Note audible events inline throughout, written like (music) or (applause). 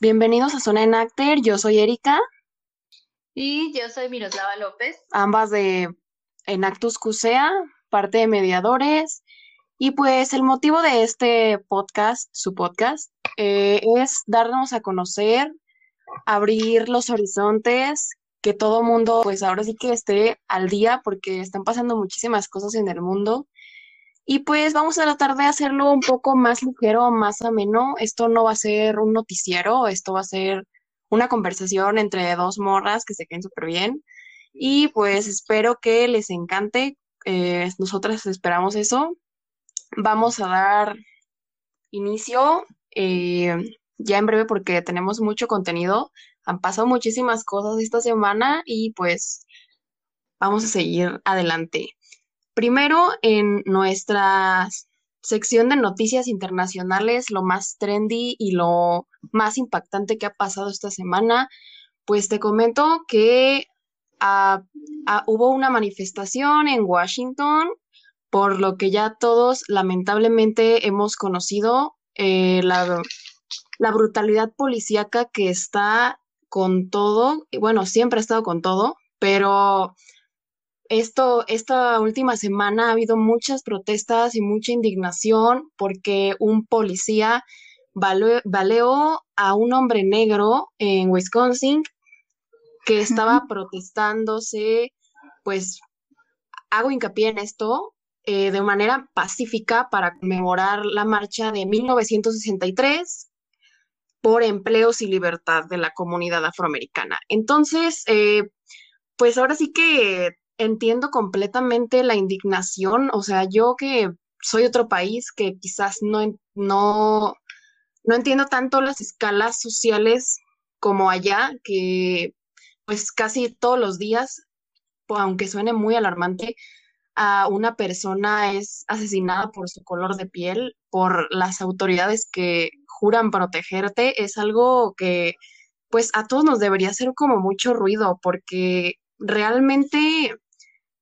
bienvenidos a Zona en Acter. Yo soy Erika. Y yo soy Miroslava López. Ambas de Enactus Cusea, parte de mediadores. Y pues el motivo de este podcast, su podcast, eh, es darnos a conocer, abrir los horizontes, que todo mundo, pues ahora sí que esté al día, porque están pasando muchísimas cosas en el mundo y pues vamos a tratar de hacerlo un poco más ligero, más ameno. Esto no va a ser un noticiero, esto va a ser una conversación entre dos morras que se queden súper bien. Y pues espero que les encante. Eh, nosotras esperamos eso. Vamos a dar inicio eh, ya en breve porque tenemos mucho contenido. Han pasado muchísimas cosas esta semana y pues vamos a seguir adelante. Primero, en nuestra sección de noticias internacionales, lo más trendy y lo más impactante que ha pasado esta semana, pues te comento que ah, ah, hubo una manifestación en Washington, por lo que ya todos lamentablemente hemos conocido eh, la, la brutalidad policíaca que está con todo, bueno, siempre ha estado con todo, pero esto, esta última semana ha habido muchas protestas y mucha indignación porque un policía baleó a un hombre negro en Wisconsin que estaba protestándose, pues hago hincapié en esto, eh, de manera pacífica para conmemorar la marcha de 1963 por empleos y libertad de la comunidad afroamericana. Entonces, eh, pues ahora sí que entiendo completamente la indignación, o sea, yo que soy otro país que quizás no, no, no entiendo tanto las escalas sociales como allá, que pues casi todos los días, aunque suene muy alarmante, a una persona es asesinada por su color de piel, por las autoridades que juran protegerte, es algo que pues a todos nos debería hacer como mucho ruido, porque realmente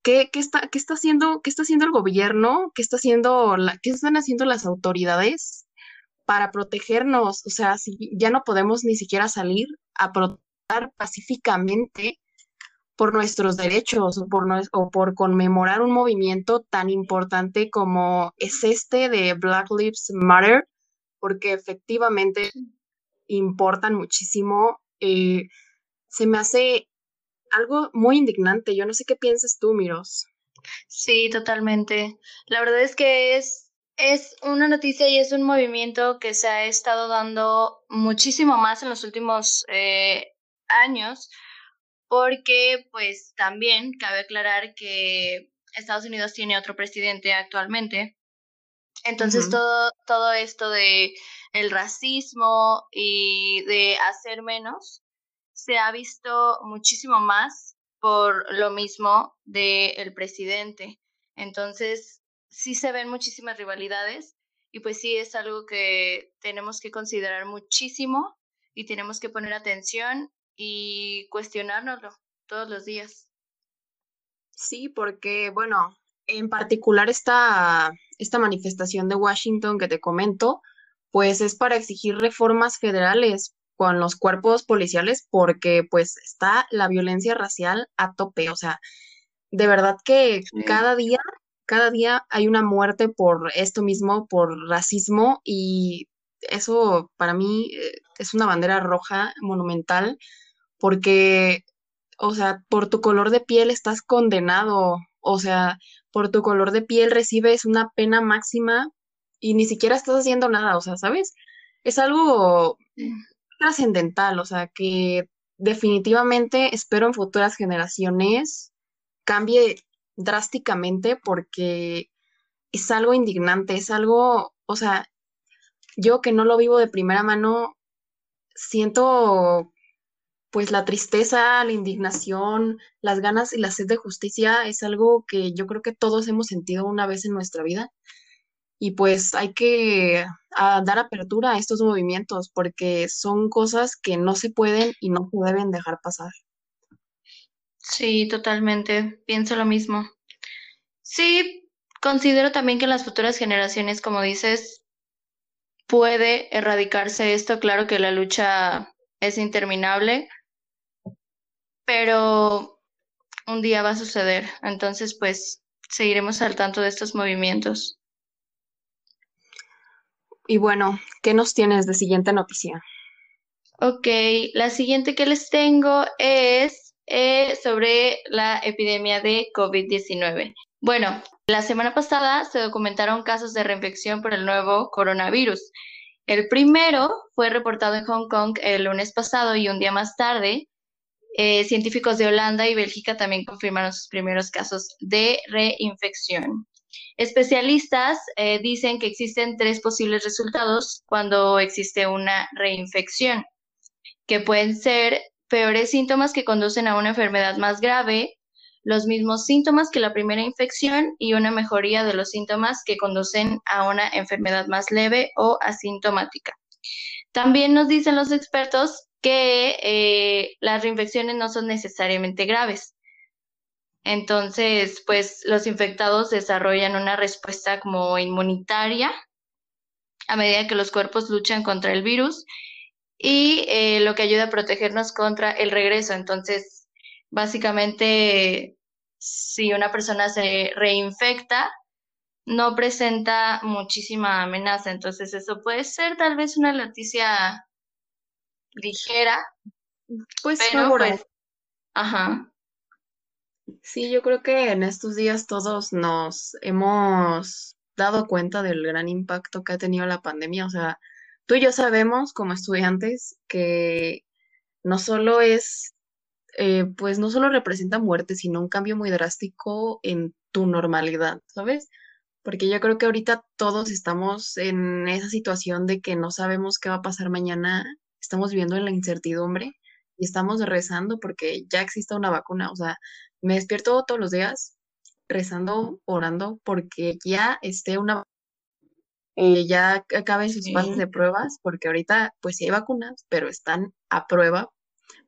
¿Qué, está, qué, está haciendo, ¿Qué está haciendo el gobierno? ¿Qué, está haciendo la, ¿Qué están haciendo las autoridades para protegernos? O sea, si ya no podemos ni siquiera salir a protestar pacíficamente por nuestros derechos o por, o por conmemorar un movimiento tan importante como es este de Black Lives Matter, porque efectivamente importan muchísimo. Eh, se me hace algo muy indignante. Yo no sé qué piensas tú, Miros. Sí, totalmente. La verdad es que es, es una noticia y es un movimiento que se ha estado dando muchísimo más en los últimos eh, años, porque pues también cabe aclarar que Estados Unidos tiene otro presidente actualmente. Entonces todo, todo esto de el racismo y de hacer menos se ha visto muchísimo más por lo mismo del presidente. Entonces, sí se ven muchísimas rivalidades y pues sí es algo que tenemos que considerar muchísimo y tenemos que poner atención y cuestionárnoslo todos los días. Sí, porque, bueno, en particular esta, esta manifestación de Washington que te comento, pues es para exigir reformas federales con los cuerpos policiales porque pues está la violencia racial a tope, o sea, de verdad que cada día, cada día hay una muerte por esto mismo, por racismo y eso para mí eh, es una bandera roja monumental porque, o sea, por tu color de piel estás condenado, o sea, por tu color de piel recibes una pena máxima y ni siquiera estás haciendo nada, o sea, ¿sabes? Es algo trascendental, o sea, que definitivamente espero en futuras generaciones cambie drásticamente porque es algo indignante, es algo, o sea, yo que no lo vivo de primera mano, siento pues la tristeza, la indignación, las ganas y la sed de justicia es algo que yo creo que todos hemos sentido una vez en nuestra vida y pues hay que ah, dar apertura a estos movimientos porque son cosas que no se pueden y no se deben dejar pasar. Sí, totalmente, pienso lo mismo. Sí, considero también que las futuras generaciones, como dices, puede erradicarse esto. Claro que la lucha es interminable, pero un día va a suceder. Entonces, pues seguiremos al tanto de estos movimientos. Y bueno, ¿qué nos tienes de siguiente noticia? Ok, la siguiente que les tengo es eh, sobre la epidemia de COVID-19. Bueno, la semana pasada se documentaron casos de reinfección por el nuevo coronavirus. El primero fue reportado en Hong Kong el lunes pasado y un día más tarde, eh, científicos de Holanda y Bélgica también confirmaron sus primeros casos de reinfección. Especialistas eh, dicen que existen tres posibles resultados cuando existe una reinfección, que pueden ser peores síntomas que conducen a una enfermedad más grave, los mismos síntomas que la primera infección y una mejoría de los síntomas que conducen a una enfermedad más leve o asintomática. También nos dicen los expertos que eh, las reinfecciones no son necesariamente graves. Entonces, pues los infectados desarrollan una respuesta como inmunitaria a medida que los cuerpos luchan contra el virus y eh, lo que ayuda a protegernos contra el regreso. Entonces, básicamente, si una persona se reinfecta, no presenta muchísima amenaza. Entonces, eso puede ser tal vez una noticia ligera, pues pero pues, ajá. Sí, yo creo que en estos días todos nos hemos dado cuenta del gran impacto que ha tenido la pandemia. O sea, tú y yo sabemos como estudiantes que no solo es, eh, pues no solo representa muerte, sino un cambio muy drástico en tu normalidad, ¿sabes? Porque yo creo que ahorita todos estamos en esa situación de que no sabemos qué va a pasar mañana, estamos viviendo en la incertidumbre y estamos rezando porque ya exista una vacuna. O sea, me despierto todos los días rezando, orando, porque ya esté una eh, ya acaben sus fases de pruebas, porque ahorita pues sí hay vacunas, pero están a prueba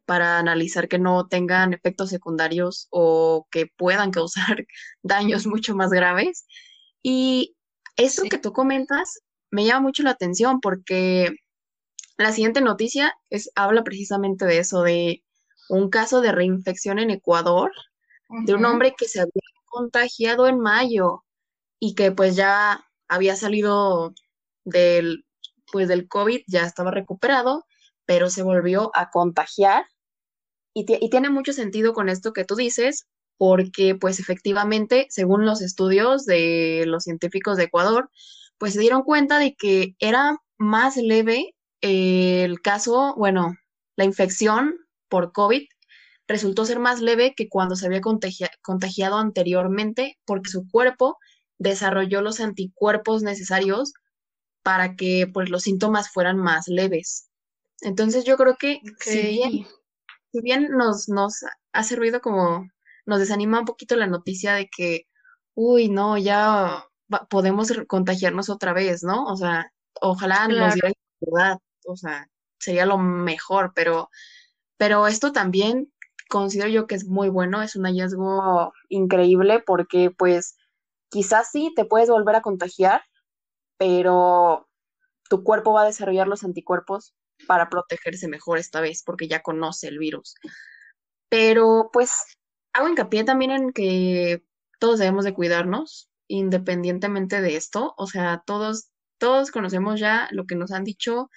para analizar que no tengan efectos secundarios o que puedan (laughs) causar daños mucho más graves. Y eso que tú comentas me llama mucho la atención porque la siguiente noticia es, habla precisamente de eso, de un caso de reinfección en Ecuador, de un hombre que se había contagiado en mayo y que pues ya había salido del, pues del COVID, ya estaba recuperado, pero se volvió a contagiar. Y, y, tiene mucho sentido con esto que tú dices, porque pues efectivamente, según los estudios de los científicos de Ecuador, pues se dieron cuenta de que era más leve el caso, bueno, la infección por COVID resultó ser más leve que cuando se había contagiado anteriormente porque su cuerpo desarrolló los anticuerpos necesarios para que pues los síntomas fueran más leves. Entonces yo creo que si bien, nos, nos ha servido como, nos desanima un poquito la noticia de que, uy, no, ya podemos contagiarnos otra vez, ¿no? O sea, ojalá nos diera verdad, o sea, sería lo mejor, pero, pero esto también considero yo que es muy bueno, es un hallazgo increíble porque pues quizás sí te puedes volver a contagiar, pero tu cuerpo va a desarrollar los anticuerpos para protegerse mejor esta vez, porque ya conoce el virus. Pero pues hago hincapié también en que todos debemos de cuidarnos, independientemente de esto. O sea, todos, todos conocemos ya lo que nos han dicho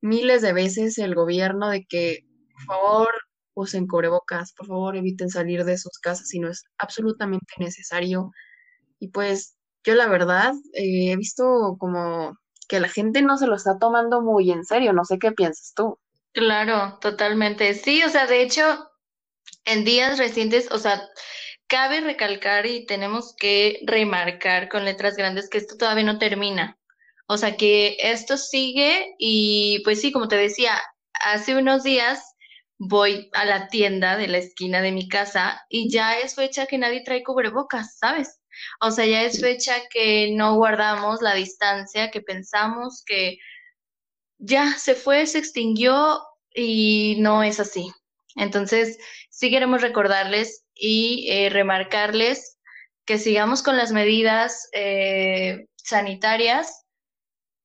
miles de veces el gobierno de que, por favor, usen cubrebocas, por favor, eviten salir de sus casas si no es absolutamente necesario. Y pues yo la verdad eh, he visto como que la gente no se lo está tomando muy en serio, no sé qué piensas tú. Claro, totalmente. Sí, o sea, de hecho, en días recientes, o sea, cabe recalcar y tenemos que remarcar con letras grandes que esto todavía no termina. O sea, que esto sigue y pues sí, como te decía, hace unos días voy a la tienda de la esquina de mi casa y ya es fecha que nadie trae cubrebocas, ¿sabes? O sea, ya es fecha que no guardamos la distancia, que pensamos que ya se fue, se extinguió y no es así. Entonces, sí queremos recordarles y eh, remarcarles que sigamos con las medidas eh, sanitarias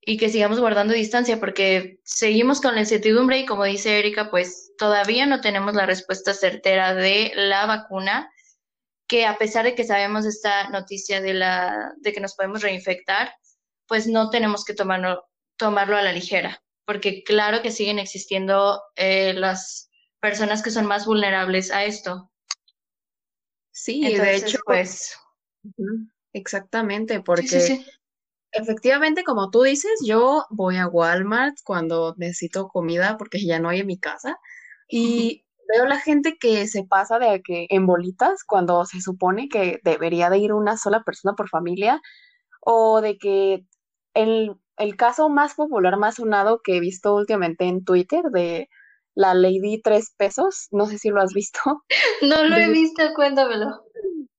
y que sigamos guardando distancia porque seguimos con la incertidumbre y como dice Erika, pues todavía no tenemos la respuesta certera de la vacuna, que a pesar de que sabemos esta noticia de, la, de que nos podemos reinfectar, pues no tenemos que tomarlo, tomarlo a la ligera, porque claro que siguen existiendo eh, las personas que son más vulnerables a esto. Sí, de hecho, pues... Exactamente, porque efectivamente, como tú dices, yo voy a Walmart cuando necesito comida porque ya no hay en mi casa y (laughs) veo la gente que se pasa de que en bolitas cuando se supone que debería de ir una sola persona por familia o de que el, el caso más popular, más sonado que he visto últimamente en Twitter de la Lady Tres Pesos, no sé si lo has visto. (laughs) No lo he visto, cuéntamelo.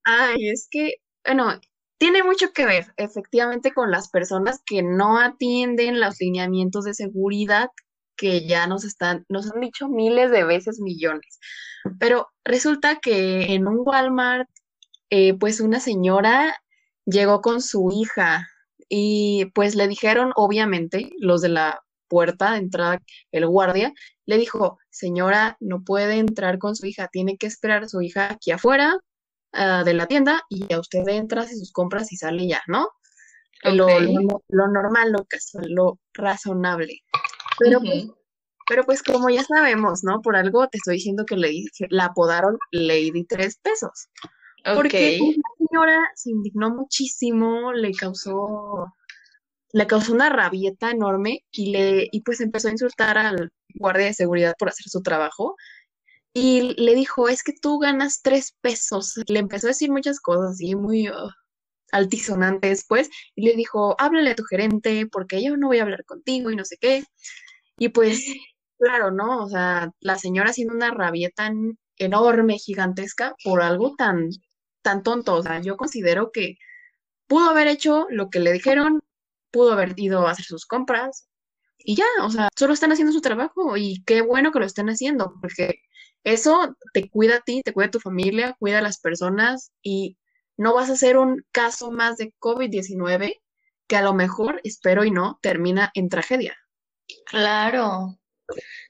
Ay, es que, bueno, tiene mucho que ver efectivamente con las personas que no atienden los lineamientos de seguridad que ya nos están, nos han dicho miles de veces millones. Pero resulta que en un Walmart, eh, pues una señora llegó con su hija y pues le dijeron, obviamente, los de la puerta de entrada, el guardia, le dijo, señora, no puede entrar con su hija, tiene que esperar a su hija aquí afuera uh, de la tienda y ya usted entra, hace sus compras y sale ya, ¿no? Lo, lo, normal, lo casual, lo razonable. Pero, pues, pero pues como ya sabemos, ¿no? Por algo te estoy diciendo que le, la apodaron Lady Tres Pesos. Porque la señora se indignó muchísimo, le causó, le causó una rabieta enorme y le, y pues empezó a insultar al guardia de seguridad por hacer su trabajo. Y le dijo, es que tú ganas tres pesos. Le empezó a decir muchas cosas y muy uh, altisonante después. Y le dijo, háblale a tu gerente porque yo no voy a hablar contigo y no sé qué. Y pues, (laughs) claro, ¿no? O sea, la señora haciendo una rabieta enorme, gigantesca, por algo tan tan tonto. O sea, yo considero que pudo haber hecho lo que le dijeron, pudo haber ido a hacer sus compras y ya, o sea, solo están haciendo su trabajo y qué bueno que lo estén haciendo, porque eso te cuida a ti, te cuida a tu familia, cuida a las personas y no vas a ser un caso más de COVID-19 que a lo mejor, espero y no, termina en tragedia. Claro,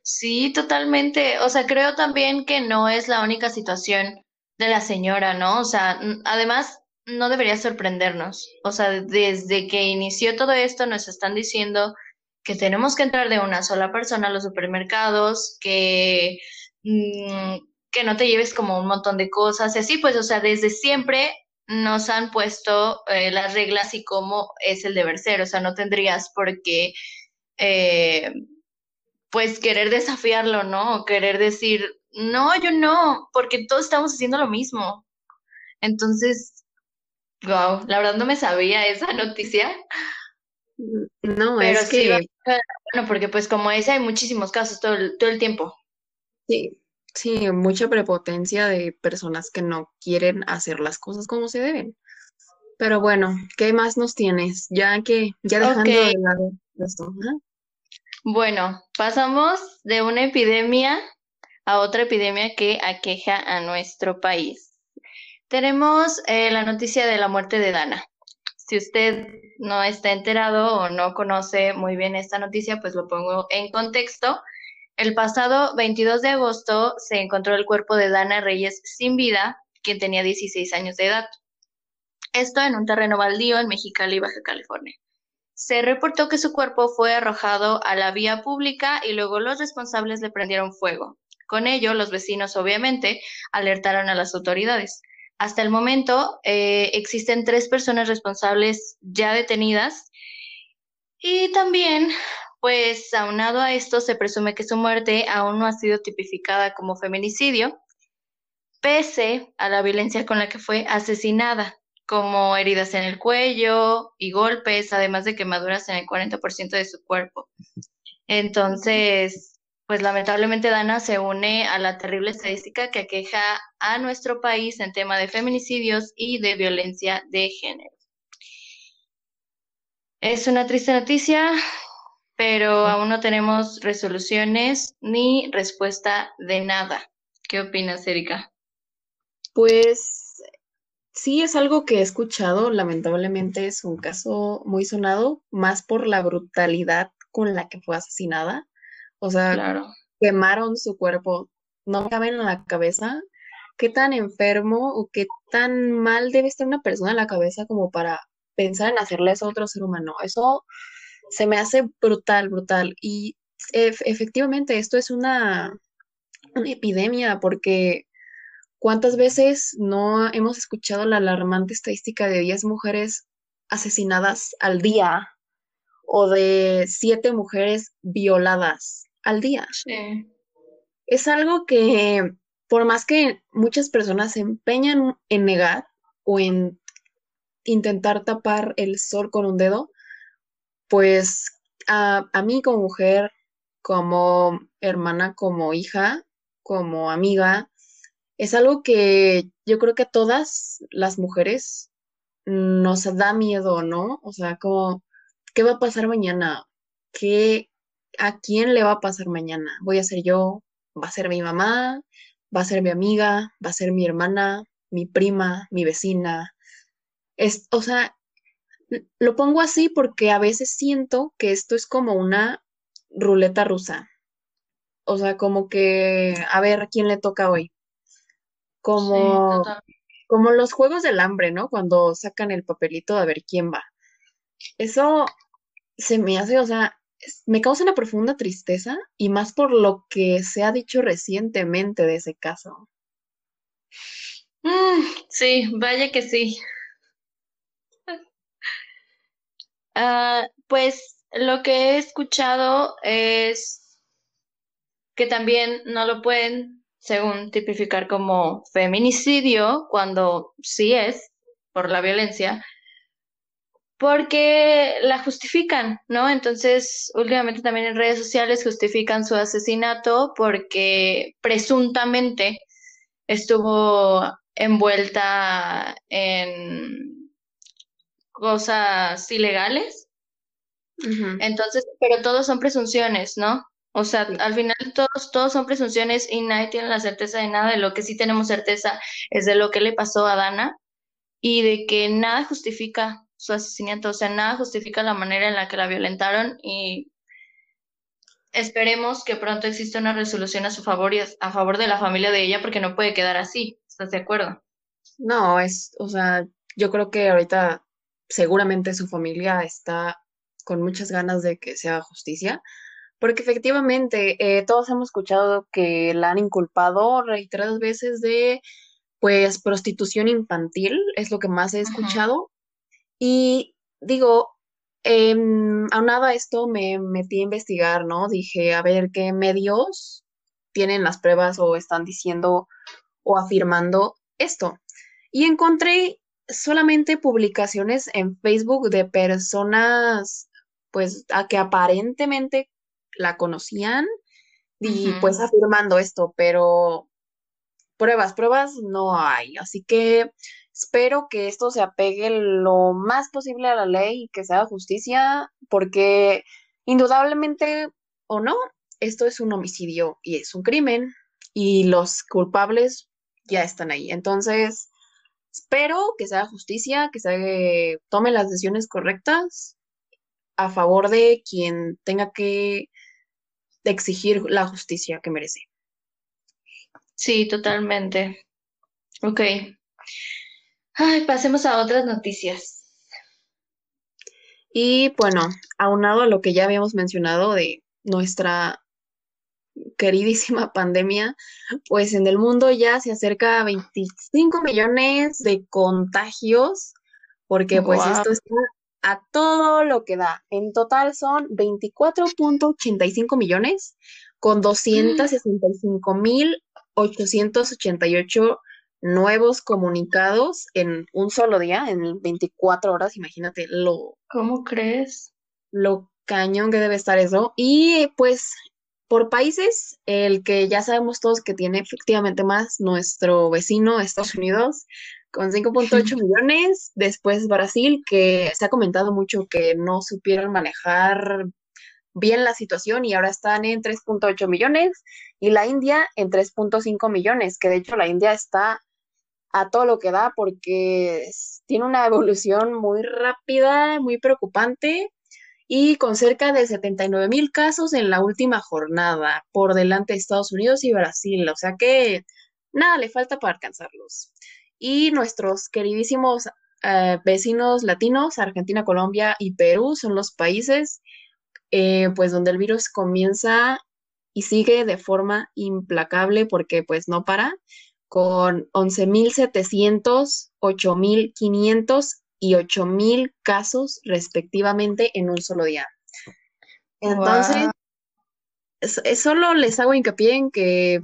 sí, totalmente. O sea, creo también que no es la única situación de la señora, ¿no? O sea, además no debería sorprendernos. O sea, desde que inició todo esto nos están diciendo que tenemos que entrar de una sola persona a los supermercados, que, mm, que no te lleves como un montón de cosas y así, pues, o sea, desde siempre nos han puesto eh, las reglas y cómo es el deber ser, o sea, no tendrías por qué, eh, pues, querer desafiarlo, ¿no? O querer decir, no, yo no, porque todos estamos haciendo lo mismo. Entonces, wow, la verdad no me sabía esa noticia. No, es que... bueno, porque pues como ese hay muchísimos casos todo el, todo el tiempo. Sí, sí, mucha prepotencia de personas que no quieren hacer las cosas como se deben. Pero bueno, ¿qué más nos tienes? Ya que, ya dejando de lado esto. Bueno, pasamos de una epidemia a otra epidemia que aqueja a nuestro país. Tenemos eh, la noticia de la muerte de Dana. Si usted no está enterado o no conoce muy bien esta noticia, pues lo pongo en contexto. El pasado 22 de agosto se encontró el cuerpo de Dana Reyes sin vida, quien tenía 16 años de edad. Esto en un terreno baldío en Mexicali, Baja California. Se reportó que su cuerpo fue arrojado a la vía pública y luego los responsables le prendieron fuego. Con ello, los vecinos obviamente alertaron a las autoridades. Hasta el momento eh, existen tres personas responsables ya detenidas y también, pues aunado a esto, se presume que su muerte aún no ha sido tipificada como feminicidio, pese a la violencia con la que fue asesinada, como heridas en el cuello y golpes, además de quemaduras en el 40% de su cuerpo. Entonces, pues lamentablemente Dana se une a la terrible estadística que aqueja a nuestro país en tema de feminicidios y de violencia de género. Es una triste noticia, pero aún no tenemos resoluciones ni respuesta de nada. ¿Qué opinas, Erika? Pues Sí, es algo que he escuchado, lamentablemente es un caso muy sonado, más por la brutalidad con la que fue asesinada. O sea, Claro. quemaron su cuerpo, no me cabe en la cabeza qué tan enfermo o qué tan mal debe estar una persona en la cabeza como para pensar en hacerle eso a otro ser humano. Eso se me hace brutal, brutal. Y ef- efectivamente, esto es una, una epidemia porque ¿cuántas veces no hemos escuchado la alarmante estadística de 10 mujeres asesinadas al día o de 7 mujeres violadas al día? Sí. Es algo que, por más que muchas personas se empeñan en negar o en intentar tapar el sol con un dedo, pues a, mí como mujer, como hermana, como hija, como amiga, es algo que yo creo que a todas las mujeres nos da miedo, ¿no? O sea, como, ¿qué va a pasar mañana? ¿Qué, a quién le va a pasar mañana? ¿Voy a ser yo? ¿Va a ser mi mamá? ¿Va a ser mi amiga? ¿Va a ser mi hermana? ¿Mi prima? ¿Mi vecina? Es, o sea, lo pongo así porque a veces siento que esto es como una ruleta rusa. O sea, como que, a ver, ¿a quién le toca hoy? Como, como los juegos del hambre, ¿no? Cuando sacan el papelito a ver quién va. Eso se me hace, o sea, me causa una profunda tristeza y más por lo que se ha dicho recientemente de ese caso. Mm, sí, vaya que sí. Ah, pues lo que he escuchado es que también no lo pueden, según tipificar como feminicidio, cuando sí es por la violencia, porque la justifican, ¿no? Entonces, últimamente también en redes sociales justifican su asesinato porque presuntamente estuvo envuelta en cosas ilegales. Entonces, pero todos son presunciones, ¿no? O sea, Sí. al final todos, todos son presunciones y nadie tiene la certeza de nada. De lo que sí tenemos certeza es de lo que le pasó a Dana y de que nada justifica su asesinato, o sea, nada justifica la manera en la que la violentaron y esperemos que pronto exista una resolución a su favor y a favor de la familia de ella porque no puede quedar así. ¿Estás de acuerdo? No, es, o sea, yo creo que ahorita seguramente su familia está con muchas ganas de que se haga justicia, porque efectivamente eh, todos hemos escuchado que la han inculpado reiteradas veces de, pues, prostitución infantil, es lo que más he escuchado. Y digo, em, aunado a esto me metí a investigar, ¿no? Dije, a ver qué medios tienen las pruebas o están diciendo o afirmando esto. Y encontré solamente publicaciones en Facebook de personas, pues, a que aparentemente la conocían y pues afirmando esto, pero pruebas, pruebas no hay. Así que espero que esto se apegue lo más posible a la ley y que se haga justicia, porque indudablemente o no, esto es un homicidio y es un crimen y los culpables ya están ahí. Entonces, espero que se haga justicia, que se tome las decisiones correctas a favor de quien tenga que exigir la justicia que merece. Sí, totalmente. Ok. Ay, pasemos a otras noticias. Y bueno, aunado a lo que ya habíamos mencionado de nuestra queridísima pandemia, pues en el mundo ya se acerca a 25 millones de contagios, porque pues Wow. esto está a todo lo que da. En total son 24.85 millones con 265.888 nuevos comunicados en un solo día, en 24 horas, imagínate lo ¿Cómo crees? lo cañón que debe estar eso. Y pues por países, el que ya sabemos todos que tiene efectivamente más, nuestro vecino Estados Unidos, con 5.8 millones. Después Brasil, que se ha comentado mucho que no supieron manejar bien la situación y ahora están en 3.8 millones. Y la India en 3.5 millones, que de hecho la India está a todo lo que da porque tiene una evolución muy rápida, muy preocupante y con cerca de 79 mil casos en la última jornada por delante de Estados Unidos y Brasil. O sea que nada le falta para alcanzarlos. Y nuestros queridísimos eh, vecinos latinos, Argentina, Colombia y Perú, son los países eh, pues donde el virus comienza y sigue de forma implacable porque pues no para con 11.700, 8.500 y 8.000 casos respectivamente en un solo día. Entonces, solo les hago hincapié en que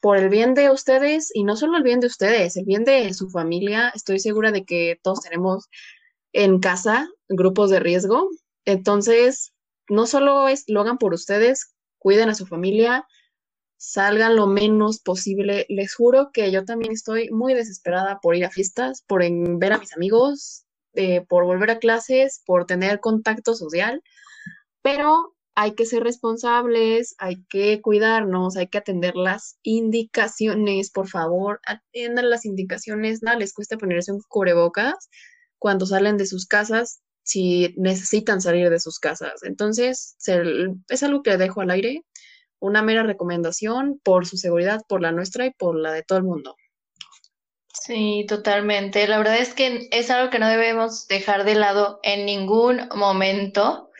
por el bien de ustedes, y no solo el bien de ustedes, el bien de su familia, estoy segura de que todos tenemos en casa grupos de riesgo. Entonces, no solo es, lo hagan por ustedes, cuiden a su familia, salgan lo menos posible. Les juro que yo también estoy muy desesperada por ir a fiestas, por ver a mis amigos, eh, por volver a clases, por tener contacto social, pero hay que ser responsables, hay que cuidarnos, hay que atender las indicaciones, por favor, atiendan las indicaciones, nada les cuesta ponerse un cubrebocas cuando salen de sus casas, si necesitan salir de sus casas. Entonces, es algo que dejo al aire una mera recomendación por su seguridad, por la nuestra y por la de todo el mundo. Sí, totalmente. La verdad es que es algo que no debemos dejar de lado en ningún momento.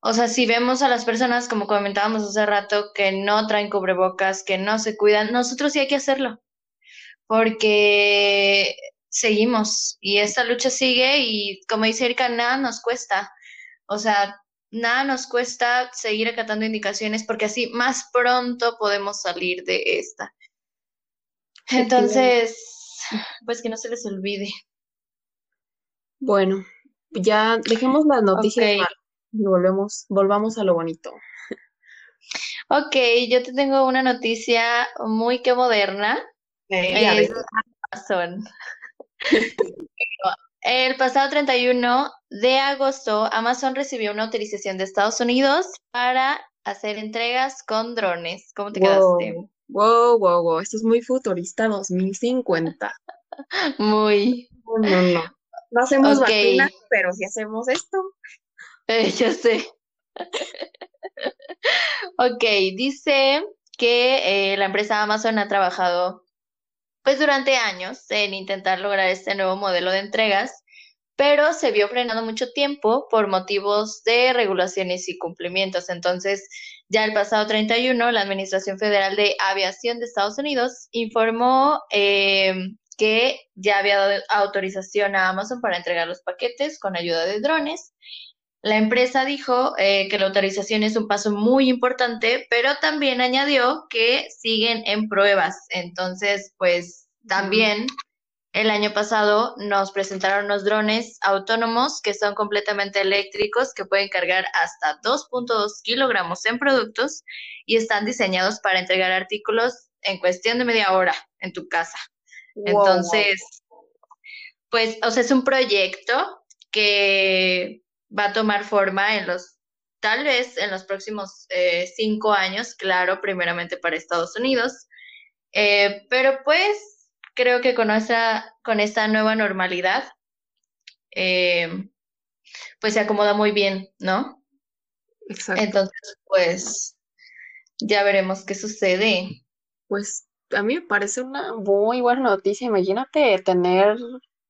O sea, si vemos a las personas, como comentábamos hace rato, que no traen cubrebocas, que no se cuidan, nosotros sí hay que hacerlo, porque seguimos y esta lucha sigue y como dice Erika, nada nos cuesta. O sea, nada nos cuesta seguir acatando indicaciones porque así más pronto podemos salir de esta. Entonces, (laughs) pues que no se les olvide. Bueno, ya dejemos las noticias y volvemos, volvamos a lo bonito. Ok, yo te tengo una noticia muy que moderna. Eh, (laughs) El pasado 31 de agosto, Amazon recibió una autorización de Estados Unidos para hacer entregas con drones. ¿Cómo te quedaste? Wow, wow, wow. Esto es muy futurista 2050. (laughs) muy. No, no, no. No hacemos vacunas, pero sí hacemos esto. Eh, ya sé. (laughs) ok, dice que eh, la empresa Amazon ha trabajado pues durante años en intentar lograr este nuevo modelo de entregas, pero se vio frenado mucho tiempo por motivos de regulaciones y cumplimientos. Entonces, ya el pasado 31, la Administración Federal de Aviación de Estados Unidos informó eh, que ya había dado autorización a Amazon para entregar los paquetes con ayuda de drones. La empresa dijo eh, que la autorización es un paso muy importante, pero también añadió que siguen en pruebas. Entonces, pues también el año pasado nos presentaron unos drones autónomos que son completamente eléctricos, que pueden cargar hasta 2.2 kilogramos en productos y están diseñados para entregar artículos en cuestión de media hora en tu casa. Entonces, pues, o sea, es un proyecto que va a tomar forma en los, tal vez en los próximos eh, cinco años, claro, primeramente para Estados Unidos, eh, pero pues creo que con esta, con esta nueva normalidad, eh, pues se acomoda muy bien, ¿no? Exacto. Entonces, pues ya veremos qué sucede. Pues a mí me parece una muy buena noticia. Imagínate tener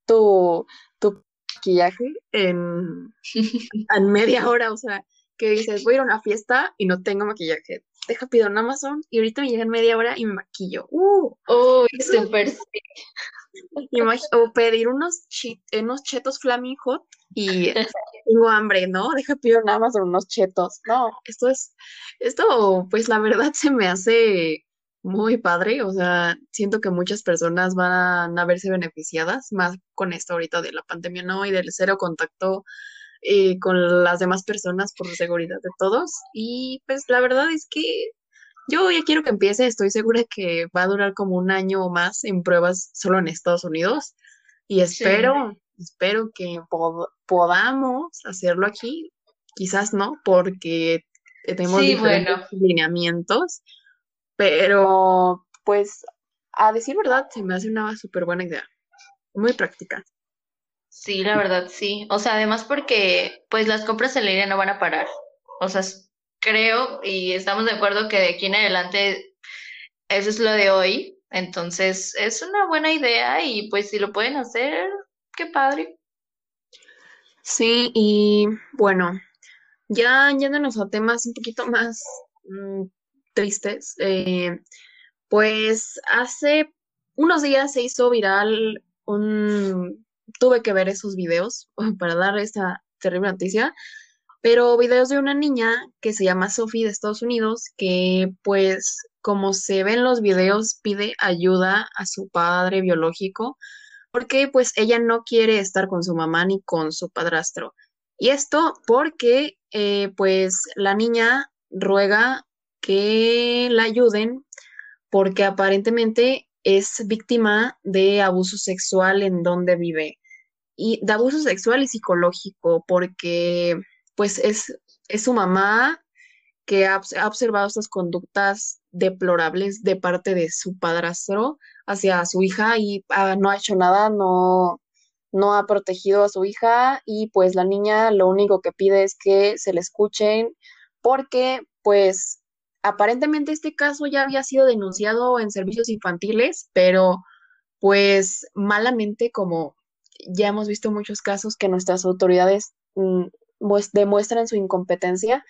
tu, tu maquillaje en, (laughs) en media hora, o sea, que dices, voy a ir a una fiesta y no tengo maquillaje. Deja pido en Amazon y ahorita me llega en media hora y me maquillo. ¡Uh! ¡Uy, súper (laughs) O pedir unos, unos chetos Flaming Hot y (laughs) tengo hambre, ¿no? Deja pido en Amazon unos chetos. No, esto es, esto, pues la verdad se me hace muy padre, o sea, siento que muchas personas van a verse beneficiadas más con esto ahorita de la pandemia, ¿no? Y del cero contacto eh, con las demás personas por seguridad de todos. Y pues la verdad es que yo ya quiero que empiece, estoy segura que va a durar como un año o más en pruebas solo en Estados Unidos y espero, espero que podamos hacerlo aquí, quizás no, porque tenemos diferentes lineamientos pero pues a decir verdad, se me hace una súper buena idea. Muy práctica. Sí, la verdad, sí. O sea, además porque pues las compras en línea no van a parar. O sea, creo y estamos de acuerdo que de aquí en adelante eso es lo de hoy. Entonces, es una buena idea y pues si lo pueden hacer, qué padre. Sí, y bueno, ya yéndonos a temas un poquito más mm, tristes, eh, pues hace unos días se hizo viral un... Tuve que ver esos videos (laughs) para dar esta terrible noticia, pero videos de una niña que se llama Sophie de Estados Unidos, que pues como se ve en los videos pide ayuda a su padre biológico, porque pues ella no quiere estar con su mamá ni con su padrastro. Y esto porque eh, pues la niña ruega que la ayuden porque aparentemente es víctima de abuso sexual en donde vive. Y de abuso sexual y psicológico, porque pues es, es su mamá que ha, observado estas conductas deplorables de parte de su padrastro hacia su hija y ah, no ha hecho nada, no, no ha protegido a su hija y pues la niña lo único que pide es que se le escuchen porque pues aparentemente este caso ya había sido denunciado en servicios infantiles, pero pues malamente como ya hemos visto muchos casos que nuestras autoridades mm, demuestran su incompetencia,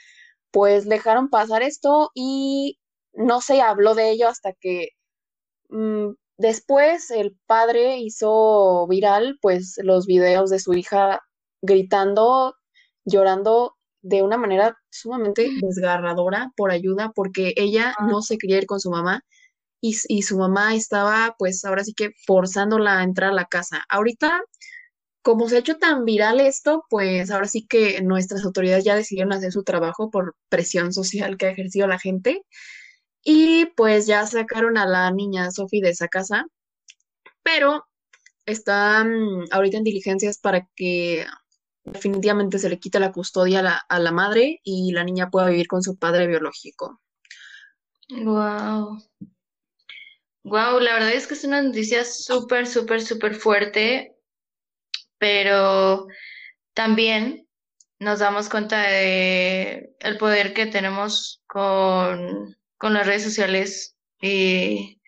pues dejaron pasar esto y no se habló de ello hasta que mm, después el padre hizo viral pues los videos de su hija gritando, llorando de una manera sumamente desgarradora por ayuda porque ella ah. no se quería ir con su mamá y, y, su mamá estaba pues ahora sí que forzándola a entrar a la casa. Ahorita, como se ha hecho tan viral esto, pues ahora sí que nuestras autoridades ya decidieron hacer su trabajo por presión social que ha ejercido la gente y pues ya sacaron a la niña Sophie de esa casa, pero están ahorita en diligencias para que definitivamente se le quita la custodia a la, madre y la niña pueda vivir con su padre biológico. Wow. Wow, la verdad es que es una noticia súper, súper, súper fuerte, pero también nos damos cuenta de el poder que tenemos con, con las redes sociales y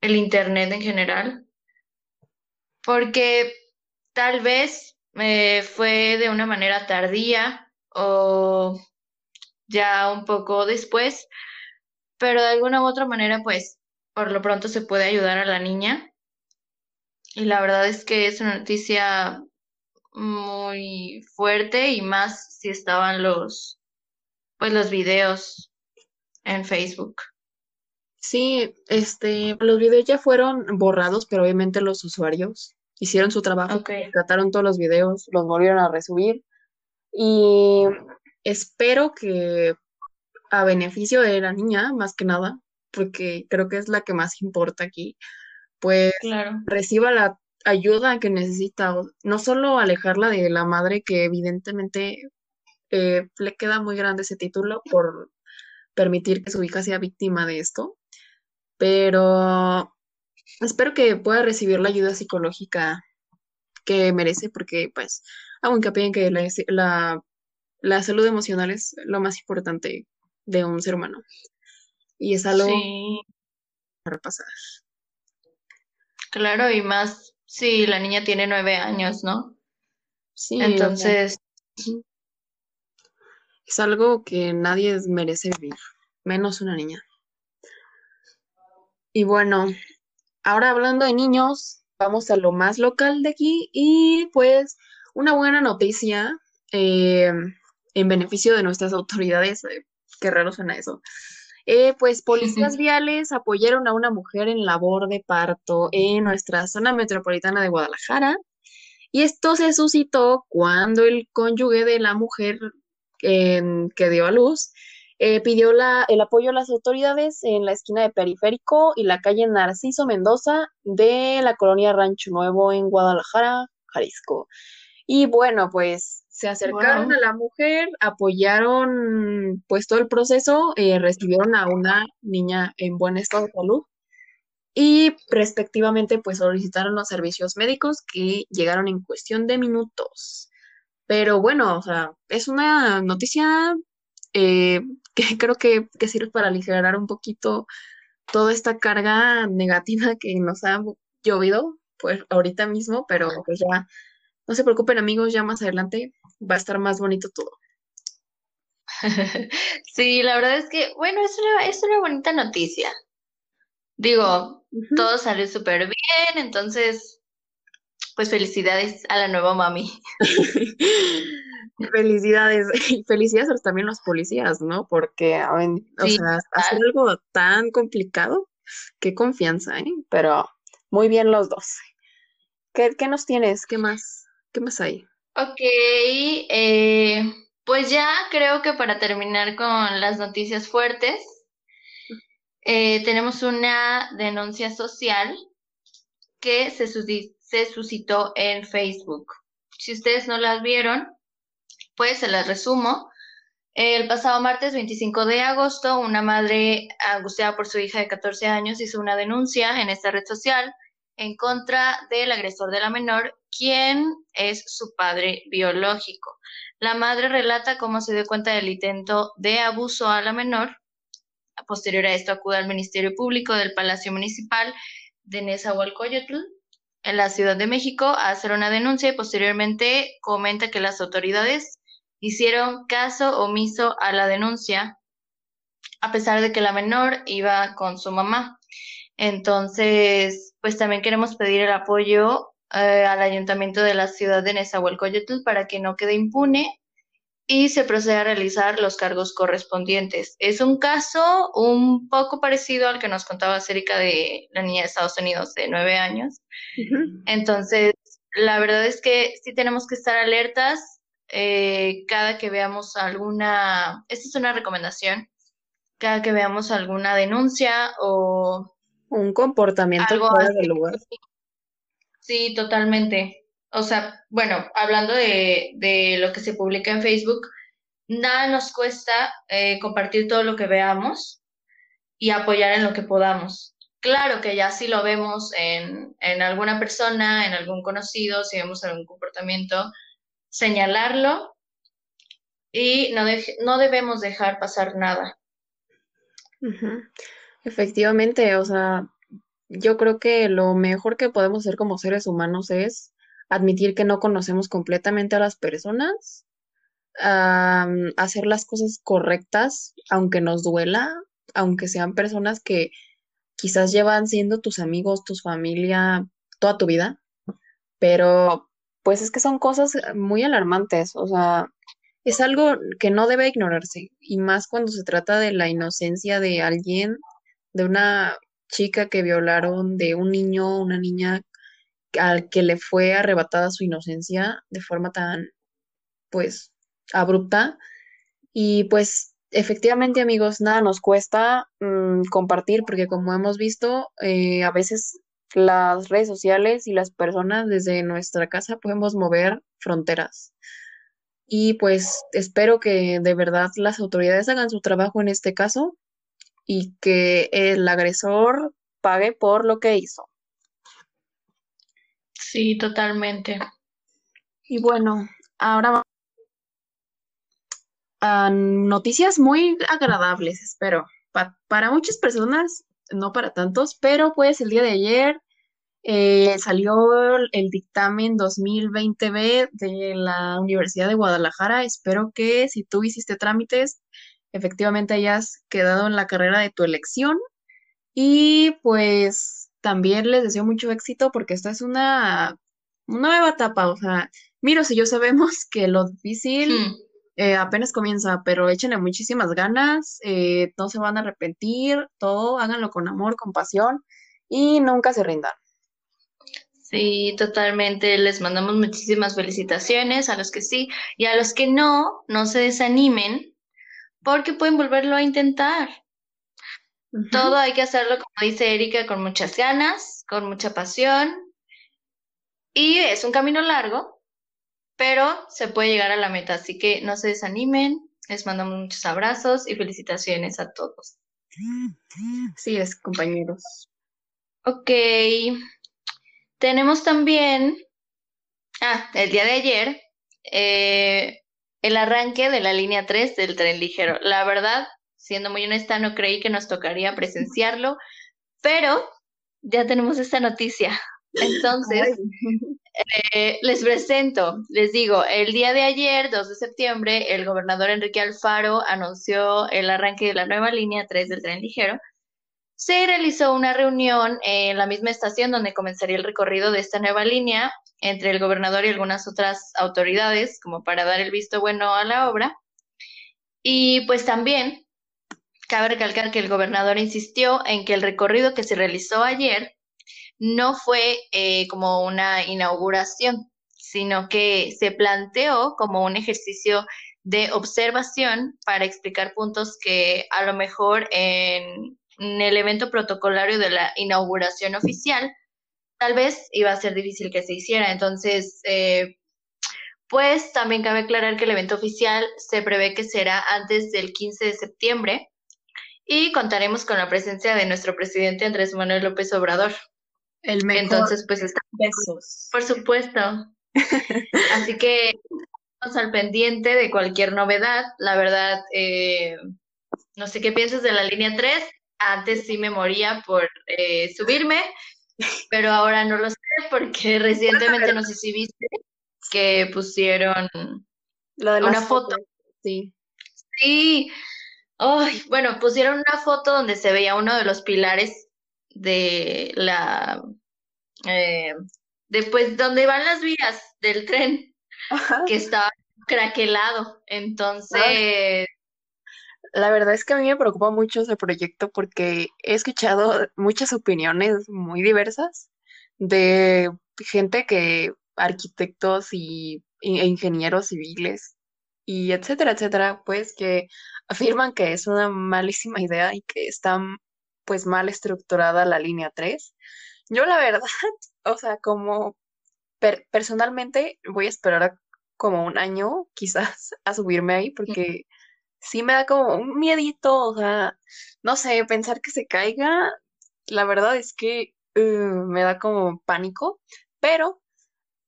el internet en general. Porque tal vez fue de una manera tardía o ya un poco después, pero de alguna u otra manera, pues, por lo pronto se puede ayudar a la niña. Y la verdad es que es una noticia muy fuerte y más si estaban los, pues, los videos en Facebook. Sí, este, los videos ya fueron borrados, pero obviamente los usuarios hicieron su trabajo, trataron todos los videos, los volvieron a resubir y espero que a beneficio de la niña, más que nada, porque creo que es la que más importa aquí, pues reciba la ayuda que necesita, no solo alejarla de la madre, que evidentemente eh, le queda muy grande ese título por permitir que su hija sea víctima de esto, pero espero que pueda recibir la ayuda psicológica que merece, porque pues hago hincapié en que la, la, salud emocional es lo más importante de un ser humano. Y es algo para pasar. Claro, y más si la niña tiene nueve años, ¿no? Sí. Entonces. Es algo que nadie merece vivir, menos una niña. Y bueno, ahora hablando de niños, vamos a lo más local de aquí y pues una buena noticia eh, en beneficio de nuestras autoridades, eh, qué raro suena eso. Eh, pues policías viales apoyaron a una mujer en labor de parto en nuestra zona metropolitana de Guadalajara. Y esto se suscitó cuando el cónyuge de la mujer que dio a luz eh, pidió la, el apoyo a las autoridades en la esquina de Periférico y la calle Narciso Mendoza de la colonia Rancho Nuevo en Guadalajara, Jalisco. Y bueno, pues se acercaron a la mujer, apoyaron pues todo el proceso, eh, recibieron a una niña en buen estado de salud y respectivamente pues solicitaron los servicios médicos que llegaron en cuestión de minutos. Pero bueno, o sea, es una noticia eh, (laughs) que creo que, que sirve para aligerar un poquito toda esta carga negativa que nos ha llovido, pues ahorita mismo, pero pues ya no se preocupen amigos, ya más adelante va a estar más bonito todo. (laughs) Sí, la verdad es que, bueno, es una, es una bonita noticia. Digo, todo salió súper bien, entonces, pues felicidades a la nueva mami. (laughs) Felicidades, y (laughs) felicidades también los policías, ¿no? Porque, o sea, hacer algo tan complicado, qué confianza, ¿eh? Pero muy bien los dos. ¿Qué, qué nos tienes? ¿Qué más? ¿Qué más hay? Ok, eh, pues ya creo que para terminar con las noticias fuertes, eh, tenemos una denuncia social que se, se suscitó en Facebook. Si ustedes no las vieron, pues se las resumo. El pasado martes 25 de agosto, una madre angustiada por su hija de 14 años hizo una denuncia en esta red social en contra del agresor de la menor, quien es su padre biológico. La madre relata cómo se dio cuenta del intento de abuso a la menor. Posterior a esto acude al Ministerio Público del Palacio Municipal de Nezahualcóyotl en la Ciudad de México a hacer una denuncia y posteriormente comenta que las autoridades hicieron caso omiso a la denuncia, a pesar de que la menor iba con su mamá. Entonces, pues también queremos pedir el apoyo eh, al ayuntamiento de la ciudad de Nezahualcóyotl para que no quede impune y se proceda a realizar los cargos correspondientes. Es un caso un poco parecido al que nos contaba Cérica de la niña de Estados Unidos de nueve años. Entonces, la verdad es que sí tenemos que estar alertas eh, cada que veamos alguna, esta es una recomendación, cada que veamos alguna denuncia o un comportamiento fuera de lugar. Sí, totalmente. O sea, bueno, hablando de, de, lo que se publica en Facebook, nada nos cuesta eh, compartir todo lo que veamos y apoyar en lo que podamos. Claro que ya si lo vemos en, en alguna persona, en algún conocido, si vemos algún comportamiento, señalarlo y no, no debemos dejar pasar nada. Efectivamente, o sea, yo creo que lo mejor que podemos hacer como seres humanos es admitir que no conocemos completamente a las personas, hacer las cosas correctas, aunque nos duela, aunque sean personas que quizás llevan siendo tus amigos, tu familia, toda tu vida, pero pues es que son cosas muy alarmantes, o sea, es algo que no debe ignorarse, y más cuando se trata de la inocencia de alguien, de una chica que violaron, de un niño, una niña al que le fue arrebatada su inocencia de forma tan, pues, abrupta. Y pues, efectivamente, amigos, nada nos cuesta mm, compartir, porque como hemos visto, eh, a veces las redes sociales y las personas desde nuestra casa podemos mover fronteras. Y pues espero que de verdad las autoridades hagan su trabajo en este caso y que el agresor pague por lo que hizo. Sí, totalmente. Y bueno, ahora a noticias muy agradables, espero. para muchas personas no para tantos, pero pues el día de ayer eh, salió el dictamen 2020B de la Universidad de Guadalajara. Espero que si tú hiciste trámites, efectivamente hayas quedado en la carrera de tu elección. Y pues también les deseo mucho éxito porque esta es una, nueva etapa. O sea, miro si yo sabemos que lo difícil hmm. eh, apenas comienza, pero échenle muchísimas ganas, eh, no se van a arrepentir, todo, háganlo con amor, con pasión y nunca se rindan. Sí, totalmente. Les mandamos muchísimas felicitaciones a los que sí y a los que no, no se desanimen porque pueden volverlo a intentar. Todo hay que hacerlo, como dice Erika, con muchas ganas, con mucha pasión. Y es un camino largo, pero se puede llegar a la meta. Así que no se desanimen. Les mandamos muchos abrazos y felicitaciones a todos. Sí es, compañeros. Ok. Tenemos también, ah, el día de ayer, eh, el arranque de la línea 3 del tren ligero. La verdad, siendo muy honesta, no creí que nos tocaría presenciarlo, pero ya tenemos esta noticia. Entonces, eh, les presento, les digo, el día de ayer, 2 de septiembre, el gobernador Enrique Alfaro anunció el arranque de la nueva línea 3 del tren ligero. Se realizó una reunión en la misma estación donde comenzaría el recorrido de esta nueva línea entre el gobernador y algunas otras autoridades, como para dar el visto bueno a la obra. Y pues también cabe recalcar que el gobernador insistió en que el recorrido que se realizó ayer no fue eh, como una inauguración, sino que se planteó como un ejercicio de observación para explicar puntos que a lo mejor en, el evento protocolario de la inauguración oficial tal vez iba a ser difícil que se hiciera. Entonces, eh, pues también cabe aclarar que el evento oficial se prevé que será antes del 15 de septiembre y contaremos con la presencia de nuestro presidente Andrés Manuel López Obrador. El mejor. Entonces, pues está. Besos. Por supuesto. (laughs) Así que estamos al pendiente de cualquier novedad. La verdad, eh, no sé qué piensas de la línea 3. Antes sí me moría por eh, subirme, pero ahora no lo sé porque (laughs) recientemente no sé si viste que pusieron una foto. Sí. Sí. Ay, bueno, pusieron una foto donde se veía uno de los pilares de la, eh, después donde van las vías del tren, que estaba craquelado. Entonces... La verdad es que a mí me preocupa mucho ese proyecto porque he escuchado muchas opiniones muy diversas de gente que, arquitectos y, e ingenieros civiles y etcétera, etcétera, pues que afirman que es una malísima idea y que están pues mal estructurada la línea 3. Yo la verdad, (laughs) o sea, como personalmente voy a esperar como un año quizás a subirme ahí porque sí me da como un miedito, o sea, no sé, pensar que se caiga, la verdad es que uh, me da como pánico, pero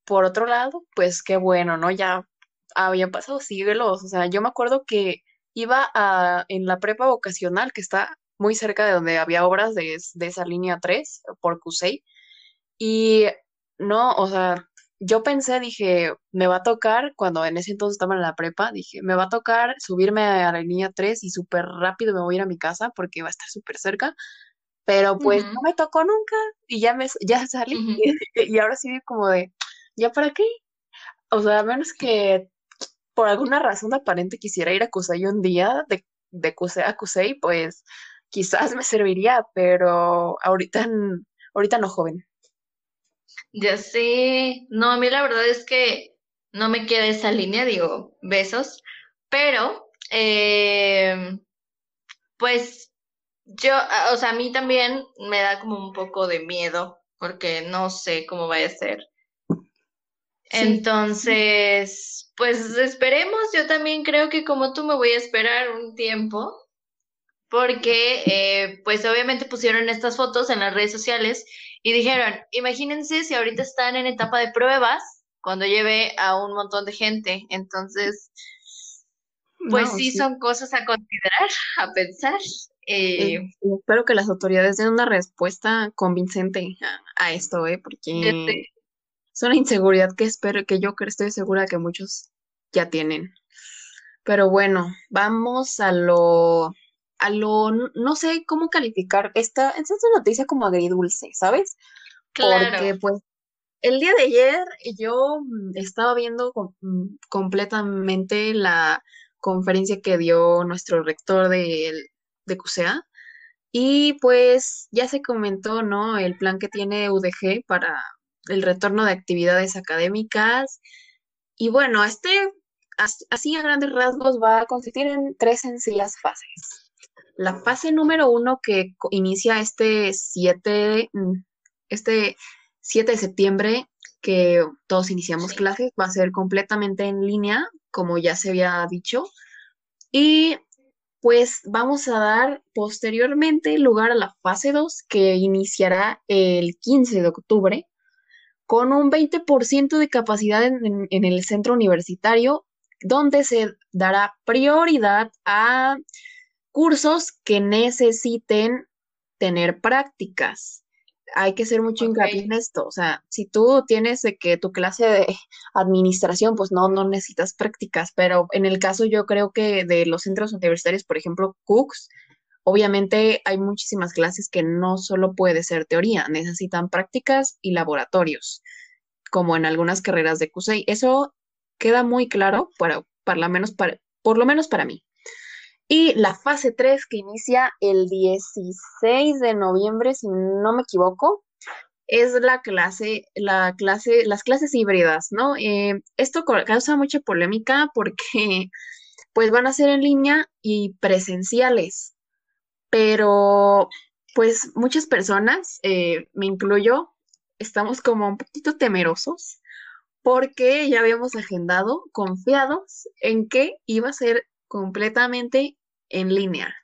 por otro lado, pues qué bueno, ¿no? Ya habían pasado siglos, o sea, yo me acuerdo que iba a, en la prepa vocacional que está muy cerca de donde había obras de, esa línea 3 por Cusey. Y no, o sea, yo pensé, dije, me va a tocar, cuando en ese entonces estaba en la prepa, dije, me va a tocar subirme a la línea 3 y súper rápido me voy a ir a mi casa porque va a estar súper cerca. Pero pues no me tocó nunca y ya me ya salí (laughs) y, ahora sí como de, ¿ya para qué? O sea, a menos que por alguna razón aparente quisiera ir a Cusey un día de, de Cusey a Cusey, pues quizás me serviría, pero ahorita, ahorita no, joven. Ya sé, no, a mí la verdad es que no me queda esa línea, digo, besos, pero, eh, pues yo, o sea, a mí también me da como un poco de miedo, porque no sé cómo vaya a ser. Entonces, pues esperemos, yo también creo que como tú me voy a esperar un tiempo porque eh, pues obviamente pusieron estas fotos en las redes sociales y dijeron, imagínense si ahorita están en etapa de pruebas cuando lleve a un montón de gente. Entonces, pues sí, son cosas a considerar, a pensar. Eh, eh, espero que las autoridades den una respuesta convincente a, esto, ¿eh? porque es una inseguridad que espero, que yo estoy segura que muchos ya tienen. Pero bueno, vamos a lo a lo, no sé cómo calificar esta, esta noticia como agridulce, ¿sabes? Claro. Porque pues el día de ayer yo mm, estaba viendo mm, completamente la conferencia que dio nuestro rector de, de CUSEA y pues ya se comentó, ¿no? El plan que tiene UDG para el retorno de actividades académicas y bueno, este así a grandes rasgos va a consistir en tres sencillas fases. La fase número uno que inicia este 7, mm, este 7 de septiembre, que todos iniciamos clases, va a ser completamente en línea, como ya se había dicho. Y pues vamos a dar posteriormente lugar a la fase 2 que iniciará el 15 de octubre con un 20% de capacidad en, en el centro universitario donde se dará prioridad a cursos que necesiten tener prácticas. Hay que ser mucho hincapié en esto. O sea, si tú tienes de que tu clase de administración, pues no, no necesitas prácticas. Pero en el caso yo creo que de los centros universitarios, por ejemplo, Cooks, obviamente hay muchísimas clases que no solo puede ser teoría, necesitan prácticas y laboratorios, como en algunas carreras de QC. Eso queda muy claro para, para, menos para, por lo menos para mí. Y la fase 3 que inicia el 16 de noviembre, si no me equivoco, es la clase, la clase, las clases híbridas, ¿no? Eh, esto causa mucha polémica porque (laughs) pues van a ser en línea y presenciales, pero pues muchas personas, eh, me incluyo, estamos como un poquito temerosos porque ya habíamos agendado, confiados en que iba a ser completamente en línea.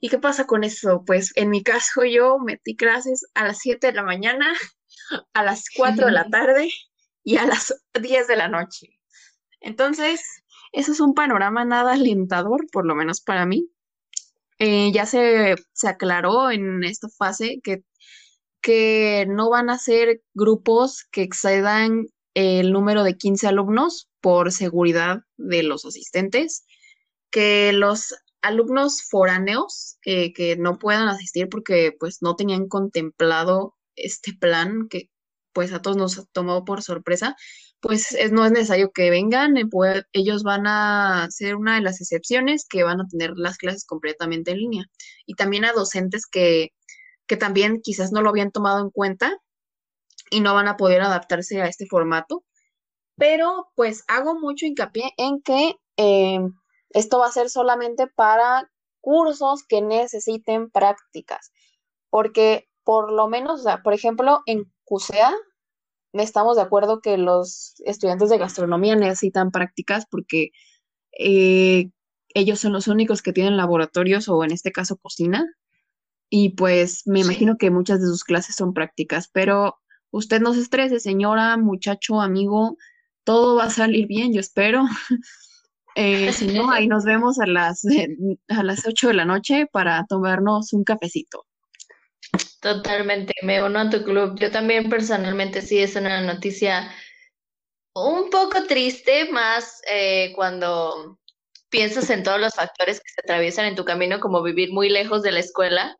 ¿Y qué pasa con eso? Pues en mi caso yo metí clases a las 7 de la mañana, a las 4 de la (laughs) tarde y a las 10 de la noche. Entonces, eso es un panorama nada alentador, por lo menos para mí. Eh, ya se, se, aclaró en esta fase que, que no van a ser grupos que excedan el número de 15 alumnos por seguridad de los asistentes, que los alumnos foráneos eh, que no puedan asistir porque pues no tenían contemplado este plan que pues a todos nos tomó por sorpresa, pues no es necesario que vengan, eh, ellos van a ser una de las excepciones que van a tener las clases completamente en línea. Y también a docentes que, que también quizás no lo habían tomado en cuenta y no van a poder adaptarse a este formato. Pero pues hago mucho hincapié en que eh, esto va a ser solamente para cursos que necesiten prácticas, porque por lo menos, o sea, por ejemplo, en CUSEA estamos de acuerdo que los estudiantes de gastronomía necesitan prácticas porque eh, ellos son los únicos que tienen laboratorios o en este caso cocina. Y pues me imagino que muchas de sus clases son prácticas, pero usted no se estrese, señora, muchacho, amigo, todo va a salir bien, yo espero. (laughs) Eh, si no, ahí nos vemos a las, a las 8 de la noche para tomarnos un cafecito. Totalmente, me uno a tu club. Yo también personalmente sí es una noticia un poco triste, más eh, cuando piensas en todos los factores que se atraviesan en tu camino, como vivir muy lejos de la escuela,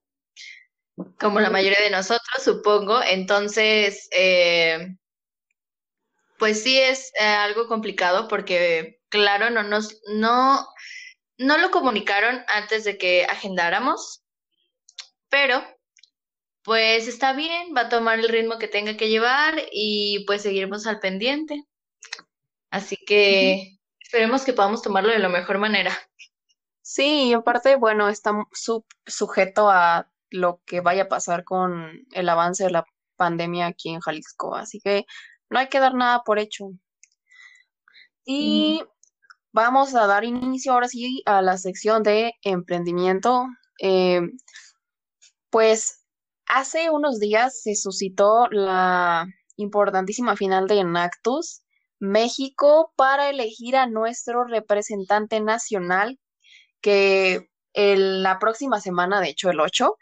como la mayoría de nosotros, supongo. Entonces, eh, pues sí es algo complicado porque claro, no nos, no, no lo comunicaron antes de que agendáramos, pero pues está bien, va a tomar el ritmo que tenga que llevar y pues seguiremos al pendiente. Así que esperemos que podamos tomarlo de la mejor manera. Sí, y aparte, bueno, está sujeto a lo que vaya a pasar con el avance de la pandemia aquí en Jalisco, así que no hay que dar nada por hecho. Y Vamos a dar inicio ahora sí a la sección de emprendimiento. Eh, pues hace unos días se suscitó la importantísima final de Enactus México para elegir a nuestro representante nacional que la próxima semana, de hecho el 8,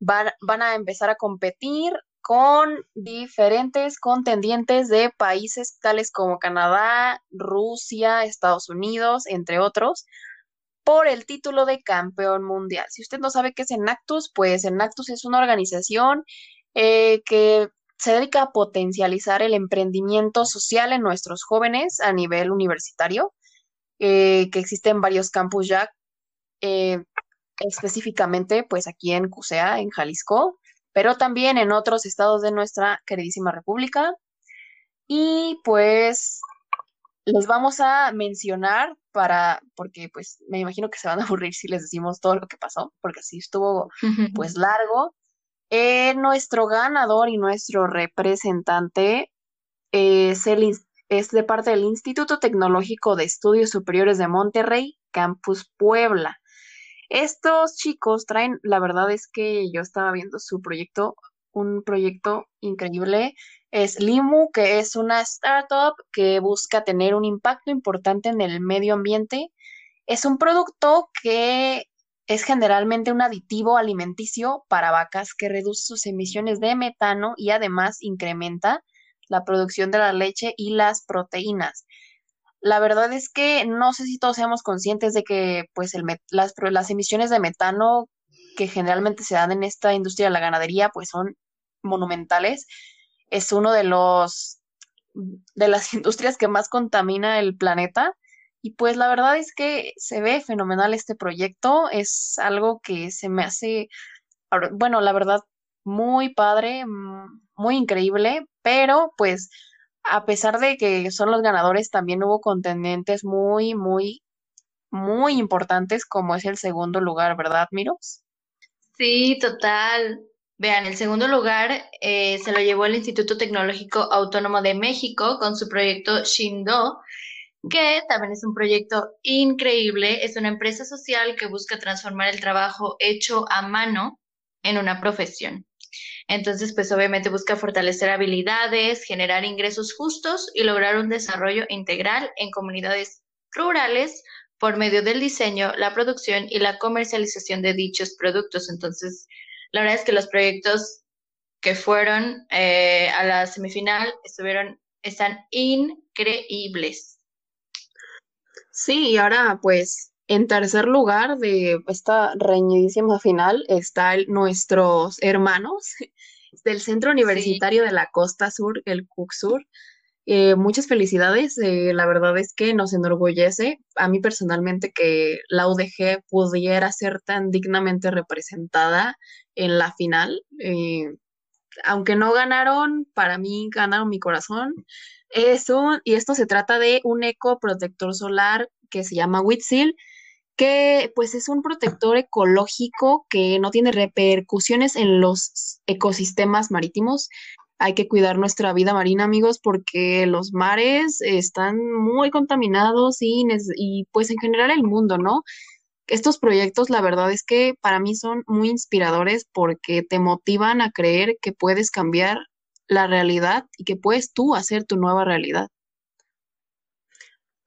van, van a empezar a competir con diferentes contendientes de países tales como Canadá, Rusia, Estados Unidos, entre otros, por el título de campeón mundial. Si usted no sabe qué es Enactus, pues Enactus es una organización eh, que se dedica a potencializar el emprendimiento social en nuestros jóvenes a nivel universitario, eh, que existen varios campus ya, eh, específicamente pues aquí en CUSEA, en Jalisco, pero también en otros estados de nuestra queridísima república. Y pues les vamos a mencionar para, porque pues me imagino que se van a aburrir si les decimos todo lo que pasó, porque así estuvo pues largo. Eh, nuestro ganador y nuestro representante es, el, es de parte del Instituto Tecnológico de Estudios Superiores de Monterrey, Campus Puebla. Estos chicos traen, la verdad es que yo estaba viendo su proyecto, un proyecto increíble. Es Limu, que es una startup que busca tener un impacto importante en el medio ambiente. Es un producto que es generalmente un aditivo alimenticio para vacas que reduce sus emisiones de metano y además incrementa la producción de la leche y las proteínas. La verdad es que no sé si todos seamos conscientes de que pues el las, las emisiones de metano que generalmente se dan en esta industria de la ganadería pues son monumentales. Es uno de los de las (laughs) industrias que más contamina el planeta. Y pues la verdad es que se ve fenomenal este proyecto, es algo que se me hace bueno, la verdad muy padre, muy increíble, pero pues a pesar de que son los ganadores, también hubo contendientes muy, muy, muy importantes, como es el segundo lugar, ¿verdad, Miros? Sí, total. Vean, el segundo lugar eh, se lo llevó el Instituto Tecnológico Autónomo de México con su proyecto Shindo, que también es un proyecto increíble. Es una empresa social que busca transformar el trabajo hecho a mano en una profesión. Entonces, pues obviamente busca fortalecer habilidades, generar ingresos justos y lograr un desarrollo integral en comunidades rurales por medio del diseño, la producción y la comercialización de dichos productos. Entonces, la verdad es que los proyectos que fueron eh, a la semifinal estuvieron, están increíbles. Sí, y ahora pues en tercer lugar de esta reñidísima final están nuestros hermanos (laughs) del Centro Universitario de la Costa Sur, el CUCSUR. Eh, muchas felicidades, eh, la verdad es que nos enorgullece a mí personalmente que la UDG pudiera ser tan dignamente representada en la final. Eh, aunque no ganaron, para mí ganaron mi corazón. Eso, y esto se trata de un eco protector solar que se llama Witsil que pues es un protector ecológico que no tiene repercusiones en los ecosistemas marítimos. Hay que cuidar nuestra vida marina, amigos, porque los mares están muy contaminados y, y pues en general el mundo, ¿no? Estos proyectos, la verdad es que para mí son muy inspiradores porque te motivan a creer que puedes cambiar la realidad y que puedes tú hacer tu nueva realidad.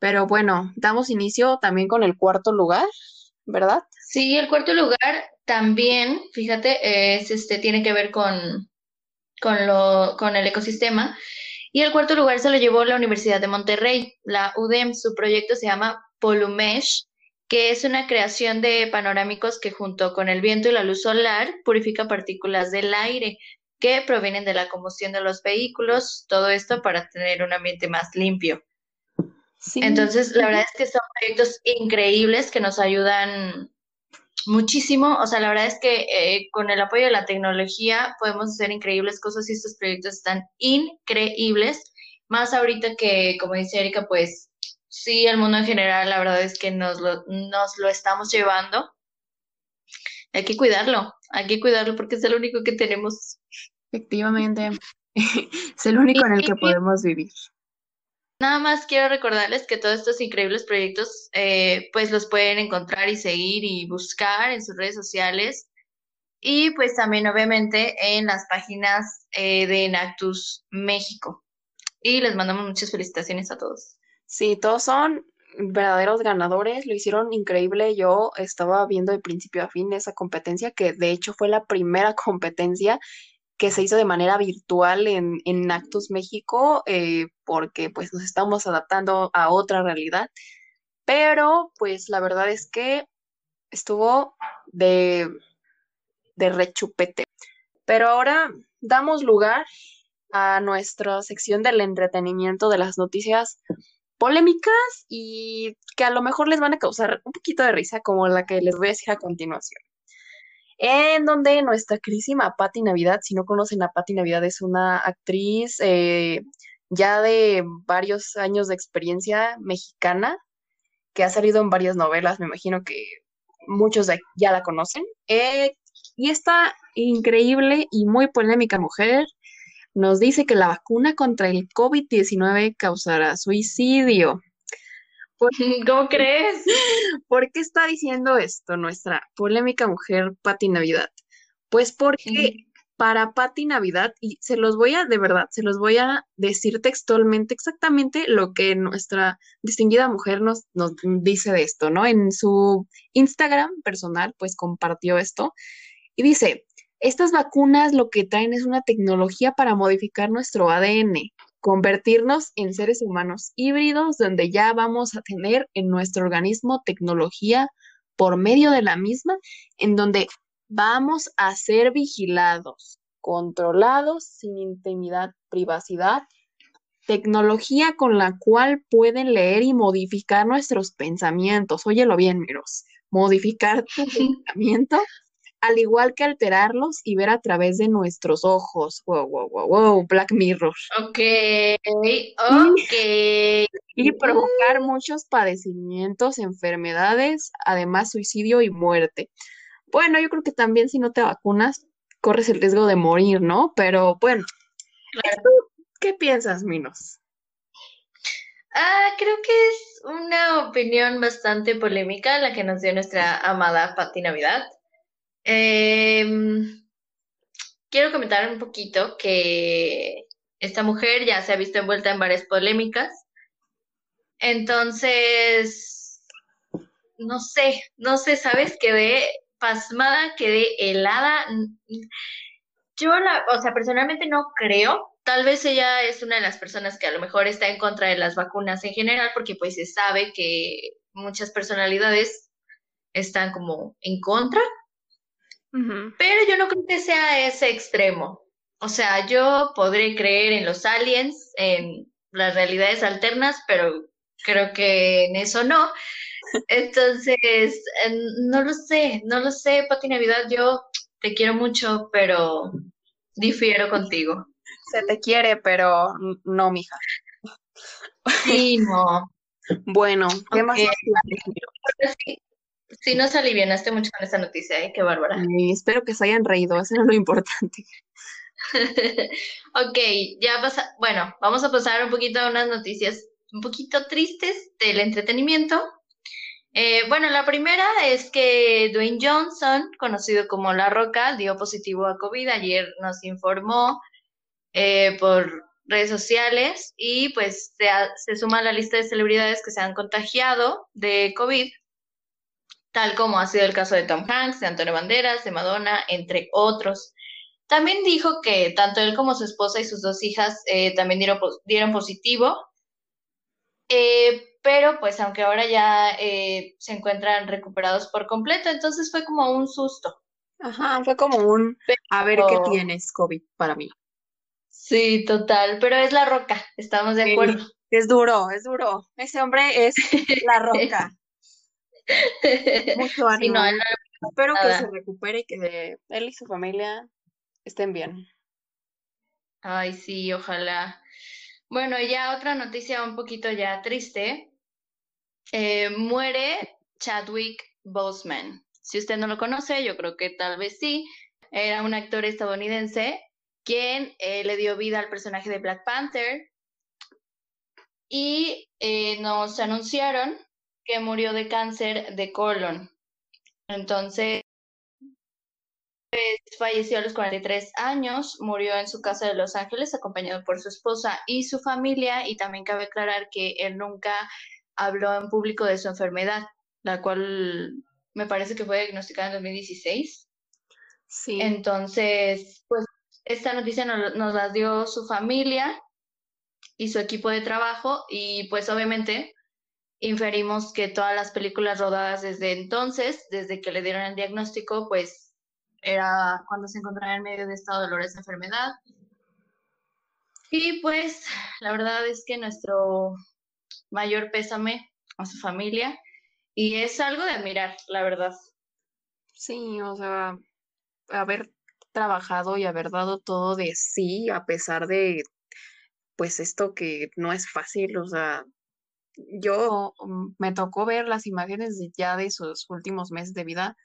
Pero bueno, damos inicio también con el cuarto lugar, ¿verdad? Sí, el cuarto lugar también, fíjate, es, este, tiene que ver con, con, lo, con el ecosistema. Y el cuarto lugar se lo llevó la Universidad de Monterrey, la UDEM. Su proyecto se llama Polumesh, que es una creación de panorámicos que junto con el viento y la luz solar purifica partículas del aire que provienen de la combustión de los vehículos, todo esto para tener un ambiente más limpio. Entonces, la verdad es que son proyectos increíbles que nos ayudan muchísimo. O sea, la verdad es que eh, con el apoyo de la tecnología podemos hacer increíbles cosas y estos proyectos están increíbles. Más ahorita que, como dice Erika, pues sí, el mundo en general, la verdad es que nos lo, nos lo estamos llevando. Hay que cuidarlo, hay que cuidarlo porque es el único que tenemos. Efectivamente, (laughs) es el único en el que podemos vivir. Nada más quiero recordarles que todos estos increíbles proyectos eh, pues los pueden encontrar y seguir y buscar en sus redes sociales y pues también obviamente en las páginas eh, de Enactus México. Y les mandamos muchas felicitaciones a todos. Sí, todos son verdaderos ganadores, lo hicieron increíble. Yo estaba viendo de principio a fin esa competencia, que de hecho fue la primera (laughs) competencia que se hizo de manera virtual en, en Actus México, eh, porque pues nos estamos adaptando a otra realidad. Pero pues la verdad es que estuvo de, de rechupete. Pero ahora damos lugar a nuestra sección del entretenimiento de las noticias polémicas y que a lo mejor les van a causar un poquito de risa, como la que les voy a decir a continuación en donde nuestra querísima Patti Navidad, si no conocen a Patti Navidad, es una actriz eh, ya de varios años de experiencia mexicana, que ha salido en varias novelas, me imagino que muchos ya la conocen. Eh, y esta increíble y muy polémica mujer nos dice que la vacuna contra el COVID-19 causará suicidio. (laughs) ¿Cómo crees? (laughs) ¿Por qué está diciendo esto nuestra polémica mujer Pati Navidad? Pues porque para Pati Navidad, y se los voy a, de verdad, se los voy a decir textualmente exactamente lo que nuestra distinguida mujer nos, nos dice de esto, ¿no? En su Instagram personal, pues compartió esto y dice, estas vacunas lo que traen es una tecnología para modificar nuestro ADN, convertirnos en seres humanos híbridos donde ya vamos a tener en nuestro organismo tecnología por medio de la misma, en donde vamos a ser vigilados, controlados, sin intimidad, privacidad, tecnología con la cual pueden leer y modificar nuestros pensamientos. Óyelo bien, Miros, modificar tu (laughs) pensamiento al igual que alterarlos y ver a través de nuestros ojos. Wow, wow, wow, wow, Black Mirror. Ok, ok. (laughs) Y, provocar muchos padecimientos, enfermedades, además suicidio y muerte. Bueno, yo creo que también si no te vacunas, corres el riesgo de morir, ¿no? Pero bueno, ¿qué piensas, Minos? Ah, creo que es una opinión bastante polémica la que nos dio nuestra amada Patti Navidad. Em, quiero comentar un poquito que esta mujer ya se ha visto envuelta en varias polémicas. Entonces, no sé, no sé, ¿sabes? Quedé pasmada, quedé helada. Yo, la, o sea, personalmente no creo. Tal vez ella es una de las personas que a lo mejor está en contra de las vacunas en general, porque pues se sabe que muchas personalidades están como en contra pero yo no creo que sea ese extremo. O sea, yo podré creer en los aliens, en las realidades alternas, pero creo que en eso no. (laughs) Entonces, no lo sé, no lo sé, Pati Navidad, yo te quiero mucho, pero difiero contigo. Se te quiere, pero no, mija. Sí, no. (laughs) Bueno, ¿qué más? Sí, nos alivianaste mucho con esta noticia, ¿eh? Qué bárbara. espero que se hayan reído, eso era lo importante. (laughs) ok, ya pasa, bueno, vamos a pasar un poquito a unas noticias un poquito tristes del entretenimiento. Eh, bueno, la primera es que Dwayne Johnson, conocido como La Roca, dio positivo a COVID. Ayer nos informó eh, por redes sociales y pues se, se suma a la lista de celebridades que se han contagiado de COVID tal como ha sido el caso de Tom Hanks, de Antonio Banderas, de Madonna, entre otros. También dijo que tanto él como su esposa y sus dos hijas eh, también dieron, dieron positivo, eh, pero pues aunque ahora ya eh, se encuentran recuperados por completo, entonces fue como un susto. Ajá, fue como un, a ver qué tienes COVID para mí. Sí, total, pero es la roca, estamos de acuerdo. es duro, es duro. Ese hombre es (laughs) la roca. (laughs) Mucho ánimo. Espero que se recupere y que él y su familia estén bien. Ay, sí, ojalá. Bueno, ya otra noticia un poquito ya triste. Eh, muere Chadwick Boseman. Si usted no lo conoce, yo creo que tal vez sí. Era un actor estadounidense quien eh, le dio vida al personaje de Black Panther. Y eh, nos anunciaron que murió de cáncer de colon. Entonces, pues, falleció a los 43 años, murió en su casa de Los Ángeles acompañado por su esposa y su familia y también cabe aclarar que él nunca habló en público de su enfermedad, la cual me parece que fue diagnosticada en 2016. Sí. Entonces, pues esta noticia nos, nos la dio su familia y su equipo de trabajo y pues obviamente inferimos que todas las películas rodadas desde entonces, desde que le dieron el diagnóstico, pues era cuando se encontraba en medio de esta dolorosa enfermedad. Y pues la verdad es que nuestro mayor pésame a su familia y es algo de admirar, la verdad. Sí, o sea, haber trabajado y haber dado todo de sí a pesar de pues esto que no es fácil, o sea, yo mm, me tocó ver las imágenes ya de sus últimos meses de vida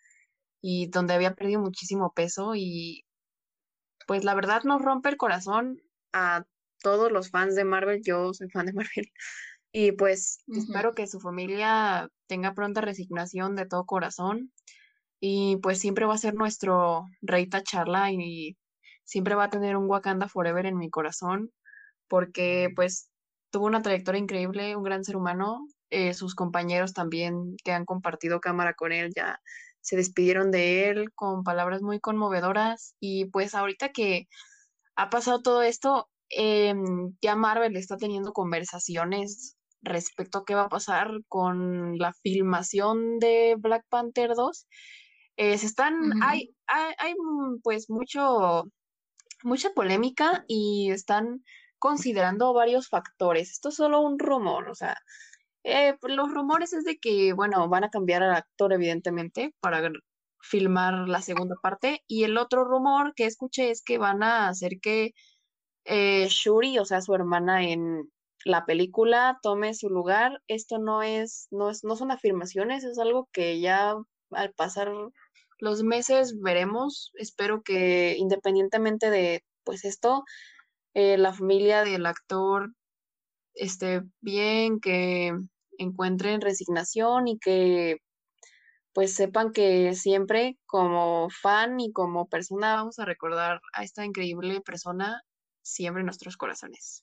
y donde había perdido muchísimo peso y pues la verdad nos rompe el corazón a todos los fans de Marvel, yo soy fan de Marvel (laughs) Y pues espero que su familia tenga pronta resignación de todo corazón. Y pues siempre va a ser nuestro rey Tacharla y siempre va a tener un Wakanda Forever en mi corazón, porque pues tuvo una trayectoria increíble, un gran ser humano. Eh, sus compañeros también que han compartido cámara con él ya se despidieron de él con palabras muy conmovedoras. Y pues ahorita que ha pasado todo esto, em, ya Marvel está teniendo conversaciones respecto a qué va a pasar con la filmación de Black Panther 2. Eh, se están, hay, hay, mm, pues mucho, mucha polémica y están considerando varios factores. Esto es solo un rumor, o sea, eh, los rumores es de que, bueno, van a cambiar al actor, evidentemente, para filmar la segunda parte. Y el otro rumor que escuché es que van a hacer que eh, Shuri, o sea, su hermana en, la película tome su lugar. Esto no es, no es, no son afirmaciones, es algo que ya al pasar los meses veremos. Espero que independientemente de pues esto, eh, la familia del actor esté bien, que encuentren resignación y que pues sepan que siempre como fan y como persona vamos a recordar a esta increíble persona siempre en nuestros corazones.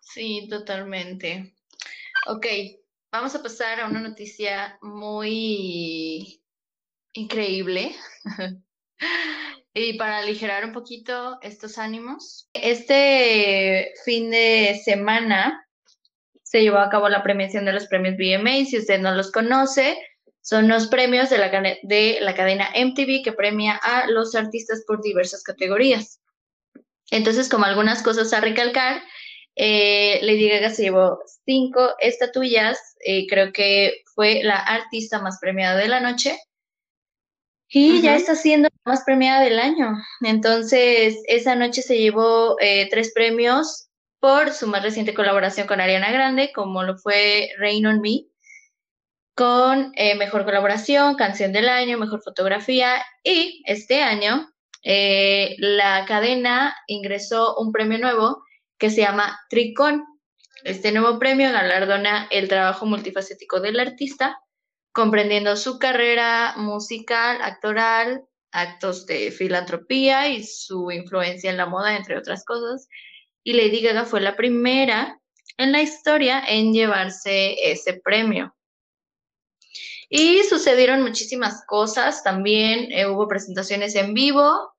Sí, totalmente. Ok, vamos a pasar a una noticia muy increíble. (laughs) y para aligerar un poquito estos ánimos, este fin de semana se llevó a cabo la premiación de los premios BMA. Si usted no los conoce, son los premios de la, de la cadena MTV que premia a los artistas por diversas categorías. Entonces, como algunas cosas a recalcar, eh, Lady Gaga se llevó cinco estatuillas, eh, creo que fue la artista más premiada de la noche y ya está siendo la más premiada del año. Entonces, esa noche se llevó eh, tres premios por su más reciente colaboración con Ariana Grande, como lo fue Rain on Me, con Mejor Colaboración, Canción del Año, Mejor Fotografía y este año la cadena ingresó un premio nuevo que se llama Tricón. Este nuevo premio galardona el trabajo multifacético del artista, comprendiendo su carrera musical, actoral, actos de filantropía y su influencia en la moda, entre otras cosas. Y Lady Gaga fue la primera en la historia en llevarse ese premio. Y sucedieron muchísimas cosas, también eh, hubo presentaciones en vivo,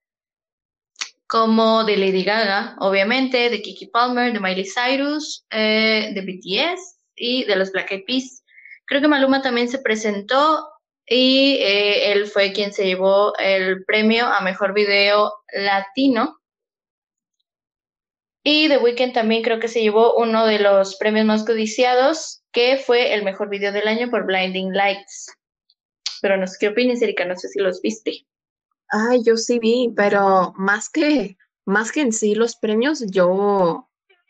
como de Lady Gaga, obviamente, de Kiki Palmer, de Miley Cyrus, eh, de BTS y de los Black Eyed Peas. Creo que Maluma también se presentó y eh, él fue quien se llevó el premio a Mejor Video Latino. Y The Weeknd también creo que se llevó uno de los premios más codiciados, que fue el Mejor Video del Año por Blinding Lights. Pero no sé qué opinas, Erika, no sé si los viste. Ay, yo sí vi, pero más que, más que en sí los premios, yo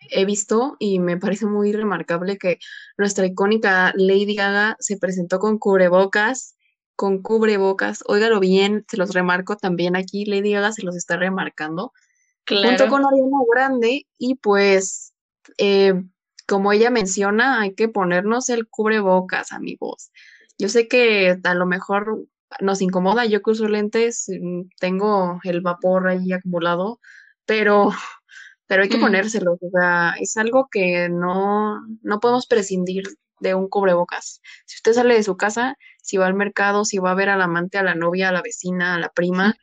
he visto y me parece muy remarcable que nuestra icónica Lady Gaga se presentó con cubrebocas, con cubrebocas, óigalo bien, se los remarco también aquí, Lady Gaga se los está remarcando, junto con Ariana Grande, y pues, eh, como ella menciona, hay que ponernos el cubrebocas, amigos. Yo sé que a lo mejor nos incomoda. Yo que uso lentes, mm, tengo el vapor ahí acumulado, pero, pero hay que ponérselos. O sea, es algo que no, no podemos prescindir de un cubrebocas. Si usted sale de su casa, si va al mercado, si va a ver al amante, a la novia, a la vecina, a la prima,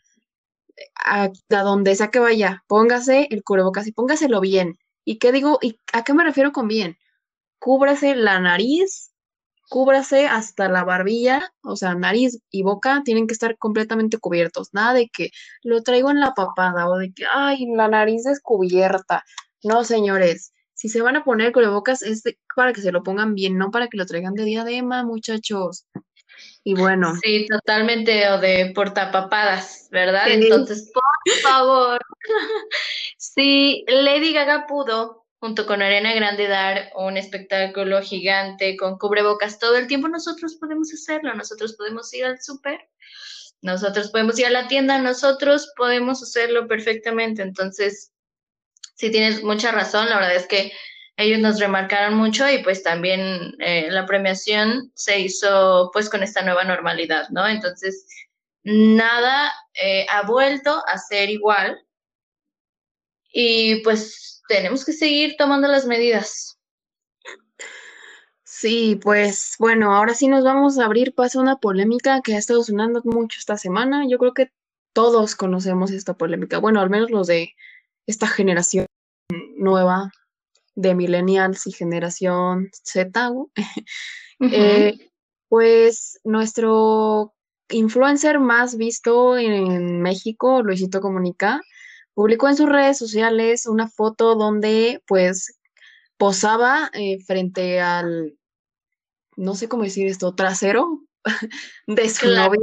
a, a donde sea que vaya, póngase el cubrebocas y póngaselo bien. ¿Y qué digo? ¿Y a qué me refiero con bien? Cúbrase la nariz, cúbrase hasta la barbilla, o sea, nariz y boca tienen que estar completamente cubiertos. Nada de que lo traigo en la papada o de que, ay, la nariz descubierta. No, señores, si se van a poner cubrebocas es para que se lo pongan bien, no para que lo traigan de diadema, muchachos. Y bueno. Sí, totalmente, o de portapapadas, ¿verdad? Entonces, por favor, (laughs) si Lady Gaga pudo junto con Arena Grande dar un espectáculo gigante con cubrebocas todo el tiempo, nosotros podemos hacerlo, nosotros podemos ir al súper, nosotros podemos ir a la tienda, nosotros podemos hacerlo perfectamente. Entonces, sí tienes mucha razón, la verdad es que ellos nos remarcaron mucho y pues también eh, la premiación se hizo pues con esta nueva normalidad, ¿no? Entonces, nada eh, ha vuelto a ser igual y pues tenemos que seguir tomando las medidas. Sí, pues bueno, ahora sí nos vamos a abrir paso a una polémica que ha estado sonando mucho esta semana. Yo creo que todos conocemos esta polémica, bueno, al menos los de esta generación nueva de millennials y generación Z, (laughs) eh, pues nuestro influencer más visto en México, Luisito Comunica, publicó en sus redes sociales una foto donde pues posaba eh, frente al, no sé cómo decir esto, trasero (laughs) de su novia,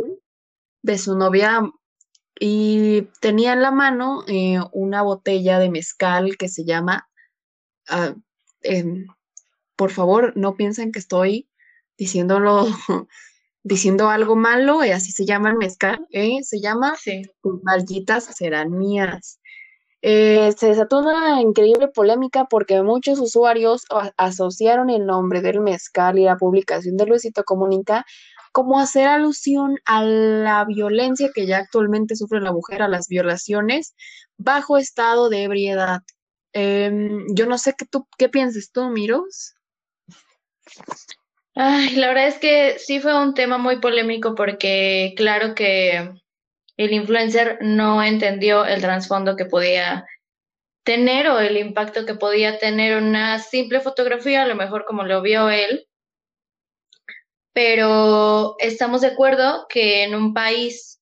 de su novia y tenía en la mano eh, una botella de mezcal que se llama Ah, em, por favor, no piensen que estoy diciéndolo, (laughs) diciendo algo malo, y así se llama el mezcal, ¿eh? se llama sí. Malditas serán mías. Eh, se desató una increíble polémica porque muchos usuarios asociaron el nombre del mezcal y la publicación de Luisito Comunica como hacer alusión a la violencia que ya actualmente sufre la mujer, a las violaciones bajo estado de ebriedad. Em, yo no sé qué tú, qué piensas tú, Miros. Ay, la verdad es que sí fue un tema muy polémico porque claro que el influencer no entendió el trasfondo que podía tener o el impacto que podía tener una simple fotografía, a lo mejor como lo vio él. Pero estamos de acuerdo que en un país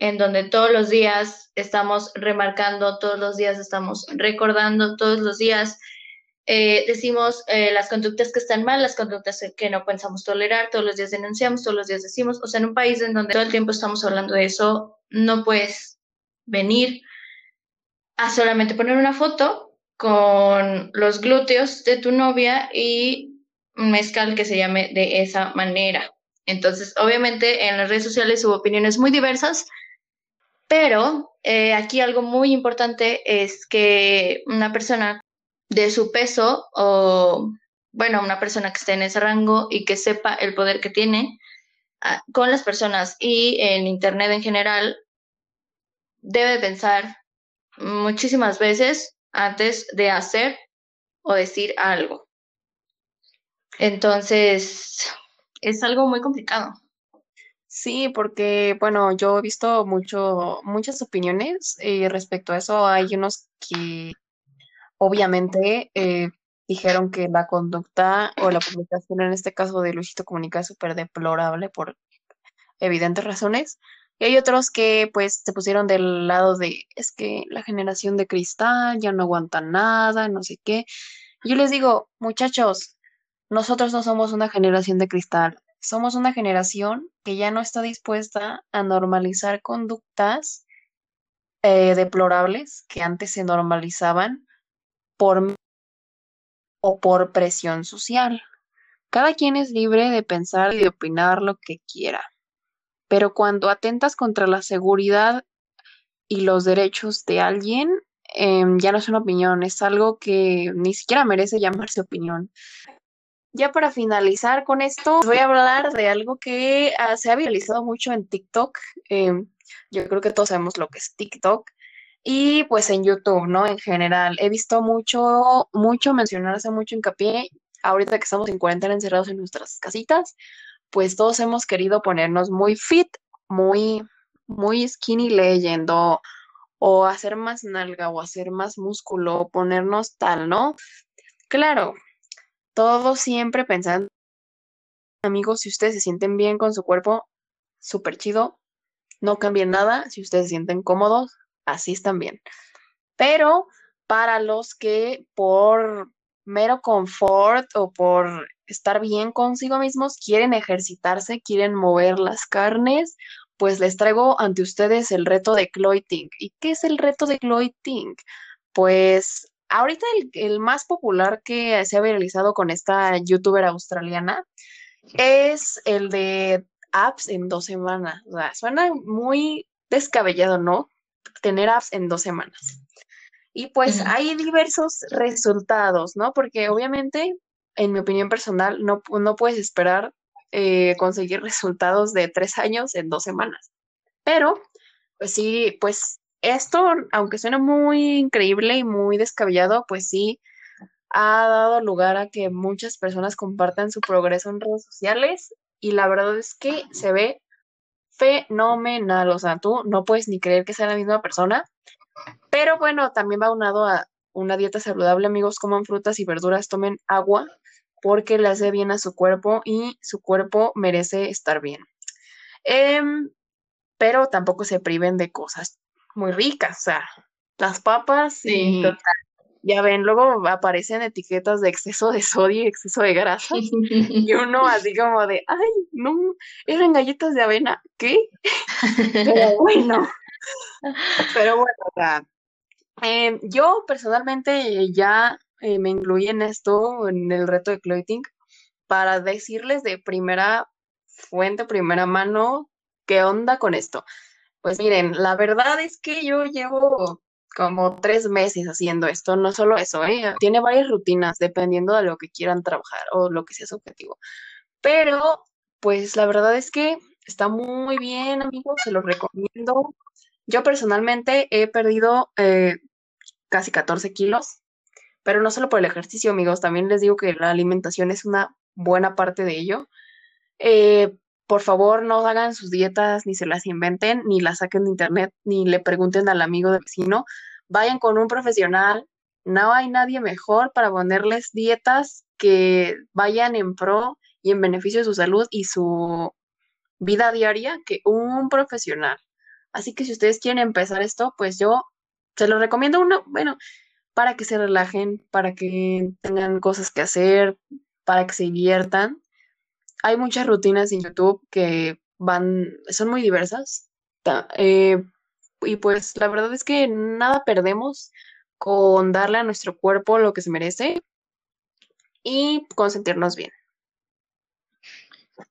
en donde todos los días estamos remarcando, todos los días estamos recordando, todos los días eh, decimos eh, las conductas que están mal, las conductas que no pensamos tolerar, todos los días denunciamos, todos los días decimos, o sea, en un país en donde todo el tiempo estamos hablando de eso, no puedes venir a solamente poner una foto con los glúteos de tu novia y un mezcal que se llame de esa manera. Entonces, obviamente en las redes sociales hubo opiniones muy diversas, pero eh, aquí algo muy importante es que una persona de su peso o, bueno, una persona que esté en ese rango y que sepa el poder que tiene ah, con las personas y en Internet en general, debe pensar muchísimas veces antes de hacer o decir algo. Entonces, es algo muy complicado. Sí, porque, bueno, yo he visto mucho, muchas opiniones y respecto a eso. Hay unos que obviamente eh, dijeron que la conducta o la publicación en este caso de Luisito Comunica es súper deplorable por evidentes razones. Y hay otros que pues se pusieron del lado de, es que la generación de cristal ya no aguanta nada, no sé qué. Yo les digo, muchachos, nosotros no somos una generación de cristal somos una generación que ya no está dispuesta a normalizar conductas eh, deplorables que antes se normalizaban por o por presión social. Cada quien es libre de pensar y de opinar lo que quiera, pero cuando atentas contra la seguridad y los derechos de alguien, em, ya no es una opinión, es algo que ni siquiera merece llamarse opinión ya para finalizar con esto, voy a hablar de algo que ah, se ha viralizado mucho en TikTok. Em, yo creo que todos sabemos lo que es TikTok. Y pues en YouTube, ¿no? En general, he visto mucho, mucho mencionarse, mucho hincapié. Ahorita que estamos en cuarentena encerrados en nuestras casitas, pues todos hemos querido ponernos muy fit, muy, muy skinny leyendo, o hacer más nalga, o hacer más músculo, o ponernos tal, ¿no? Claro, todo siempre pensando, amigos, si ustedes se sienten bien con su cuerpo, súper chido, no cambien nada, si ustedes se sienten cómodos, así están bien. Pero para los que por mero confort o por estar bien consigo mismos quieren ejercitarse, quieren mover las carnes, pues les traigo ante ustedes el reto de cloiting. ¿Y qué es el reto de cloiting? Pues ahorita el, más popular que se ha viralizado con esta youtuber australiana es el de apps en dos semanas. suena muy descabellado, ¿no? Tener apps en dos semanas. Y pues hay diversos resultados, ¿no? Porque obviamente, en mi opinión personal, no, no puedes esperar eh, conseguir resultados de tres años en dos semanas. Pero, pues sí, pues esto, aunque suena muy increíble y muy descabellado, pues sí ha dado lugar a que muchas personas compartan su progreso en redes sociales y la verdad es que se ve fenomenal, o sea, tú no puedes ni creer que sea la misma persona, pero bueno, también va unado a una dieta saludable, amigos, coman frutas y verduras, tomen agua porque le hace bien a su cuerpo y su cuerpo merece estar bien. Em, pero tampoco se priven de cosas muy ricas, o sea, las papas sí, y ya ven, luego aparecen etiquetas de exceso de sodio y exceso de grasa. y (laughs) uno así como de, ay, no, eran galletas de avena, ¿qué? Pero bueno. Pero bueno, o sea, em, yo personalmente ya eh, me incluí en esto, en el reto de clothing, para decirles de primera fuente, primera mano, qué onda con esto. Pues miren, la verdad es que yo llevo como tres meses haciendo esto, no solo eso, ¿eh? tiene varias rutinas dependiendo de lo que quieran trabajar o lo que sea su objetivo. Pero, pues la verdad es que está muy bien, amigos, se los recomiendo. Yo personalmente he perdido eh, casi 14 kilos, pero no solo por el ejercicio, amigos, también les digo que la alimentación es una buena parte de ello. Eh, por favor, no hagan sus dietas, ni se las inventen, ni las saquen de internet, ni le pregunten al amigo del vecino. Vayan con un profesional. No hay nadie mejor para ponerles dietas que vayan en pro y en beneficio de su salud y su vida diaria que un profesional. Así que si ustedes quieren empezar esto, pues yo se lo recomiendo uno, bueno, para que se relajen, para que tengan cosas que hacer, para que se diviertan hay muchas rutinas en YouTube que van, son muy diversas. Eh, y pues la verdad es que nada perdemos con darle a nuestro cuerpo lo que se merece y consentirnos bien.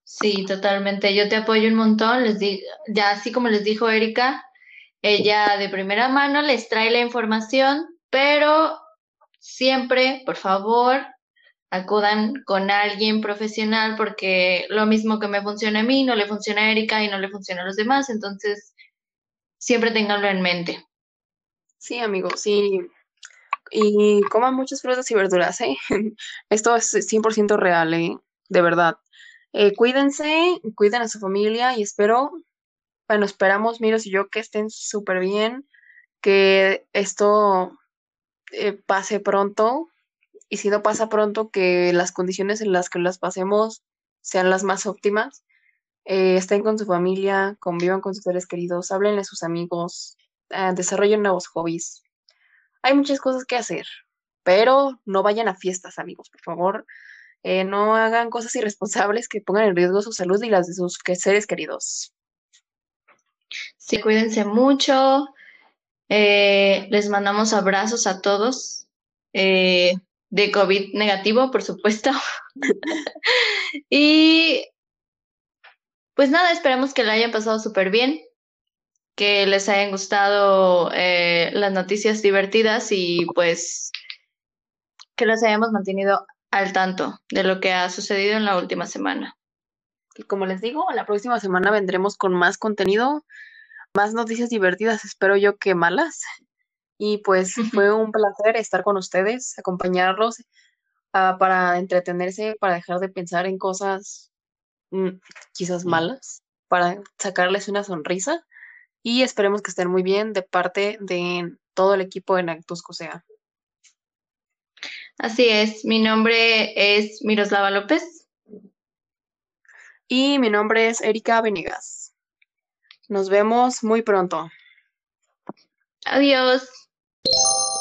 Sí, totalmente. Yo te apoyo un montón. Les di, ya así como les dijo Erika, ella de primera mano les trae la información, pero siempre, por favor, acudan con alguien profesional porque lo mismo que me funciona a mí no le funciona a Erika y no le funciona a los demás, entonces siempre ténganlo en mente. Sí, amigos, sí. Y coman muchas frutas y verduras, ¿eh? (laughs) Esto es 100% real, ¿eh? De verdad. Eh, cuídense, cuiden a su familia y espero, bueno, esperamos, Miros y yo, que estén súper bien, que esto eh, pase pronto, y si no pasa pronto, que las condiciones en las que las pasemos sean las más óptimas. Eh, estén con su familia, convivan con sus seres queridos, hablen a sus amigos, eh, desarrollen nuevos hobbies. Hay muchas cosas que hacer, pero no vayan a fiestas, amigos, por favor. Eh, no hagan cosas irresponsables que pongan en riesgo su salud y las de sus seres queridos. Sí, cuídense mucho. les mandamos abrazos a todos de COVID negativo, por supuesto. (laughs) y pues nada, esperamos que lo hayan pasado súper bien, que les hayan gustado eh, las noticias divertidas y pues que los hayamos mantenido al tanto de lo que ha sucedido en la última semana. Y como les digo, la próxima semana vendremos con más contenido, más noticias divertidas, espero yo que malas. Y pues fue un placer estar con ustedes, acompañarlos uh, para entretenerse, para dejar de pensar en cosas mm, quizás malas, para sacarles una sonrisa. Y esperemos que estén muy bien de parte de todo el equipo de Nactus Cosea. Así es, mi nombre es Miroslava López. Y mi nombre es Erika Venegas. Nos vemos muy pronto. Adiós. you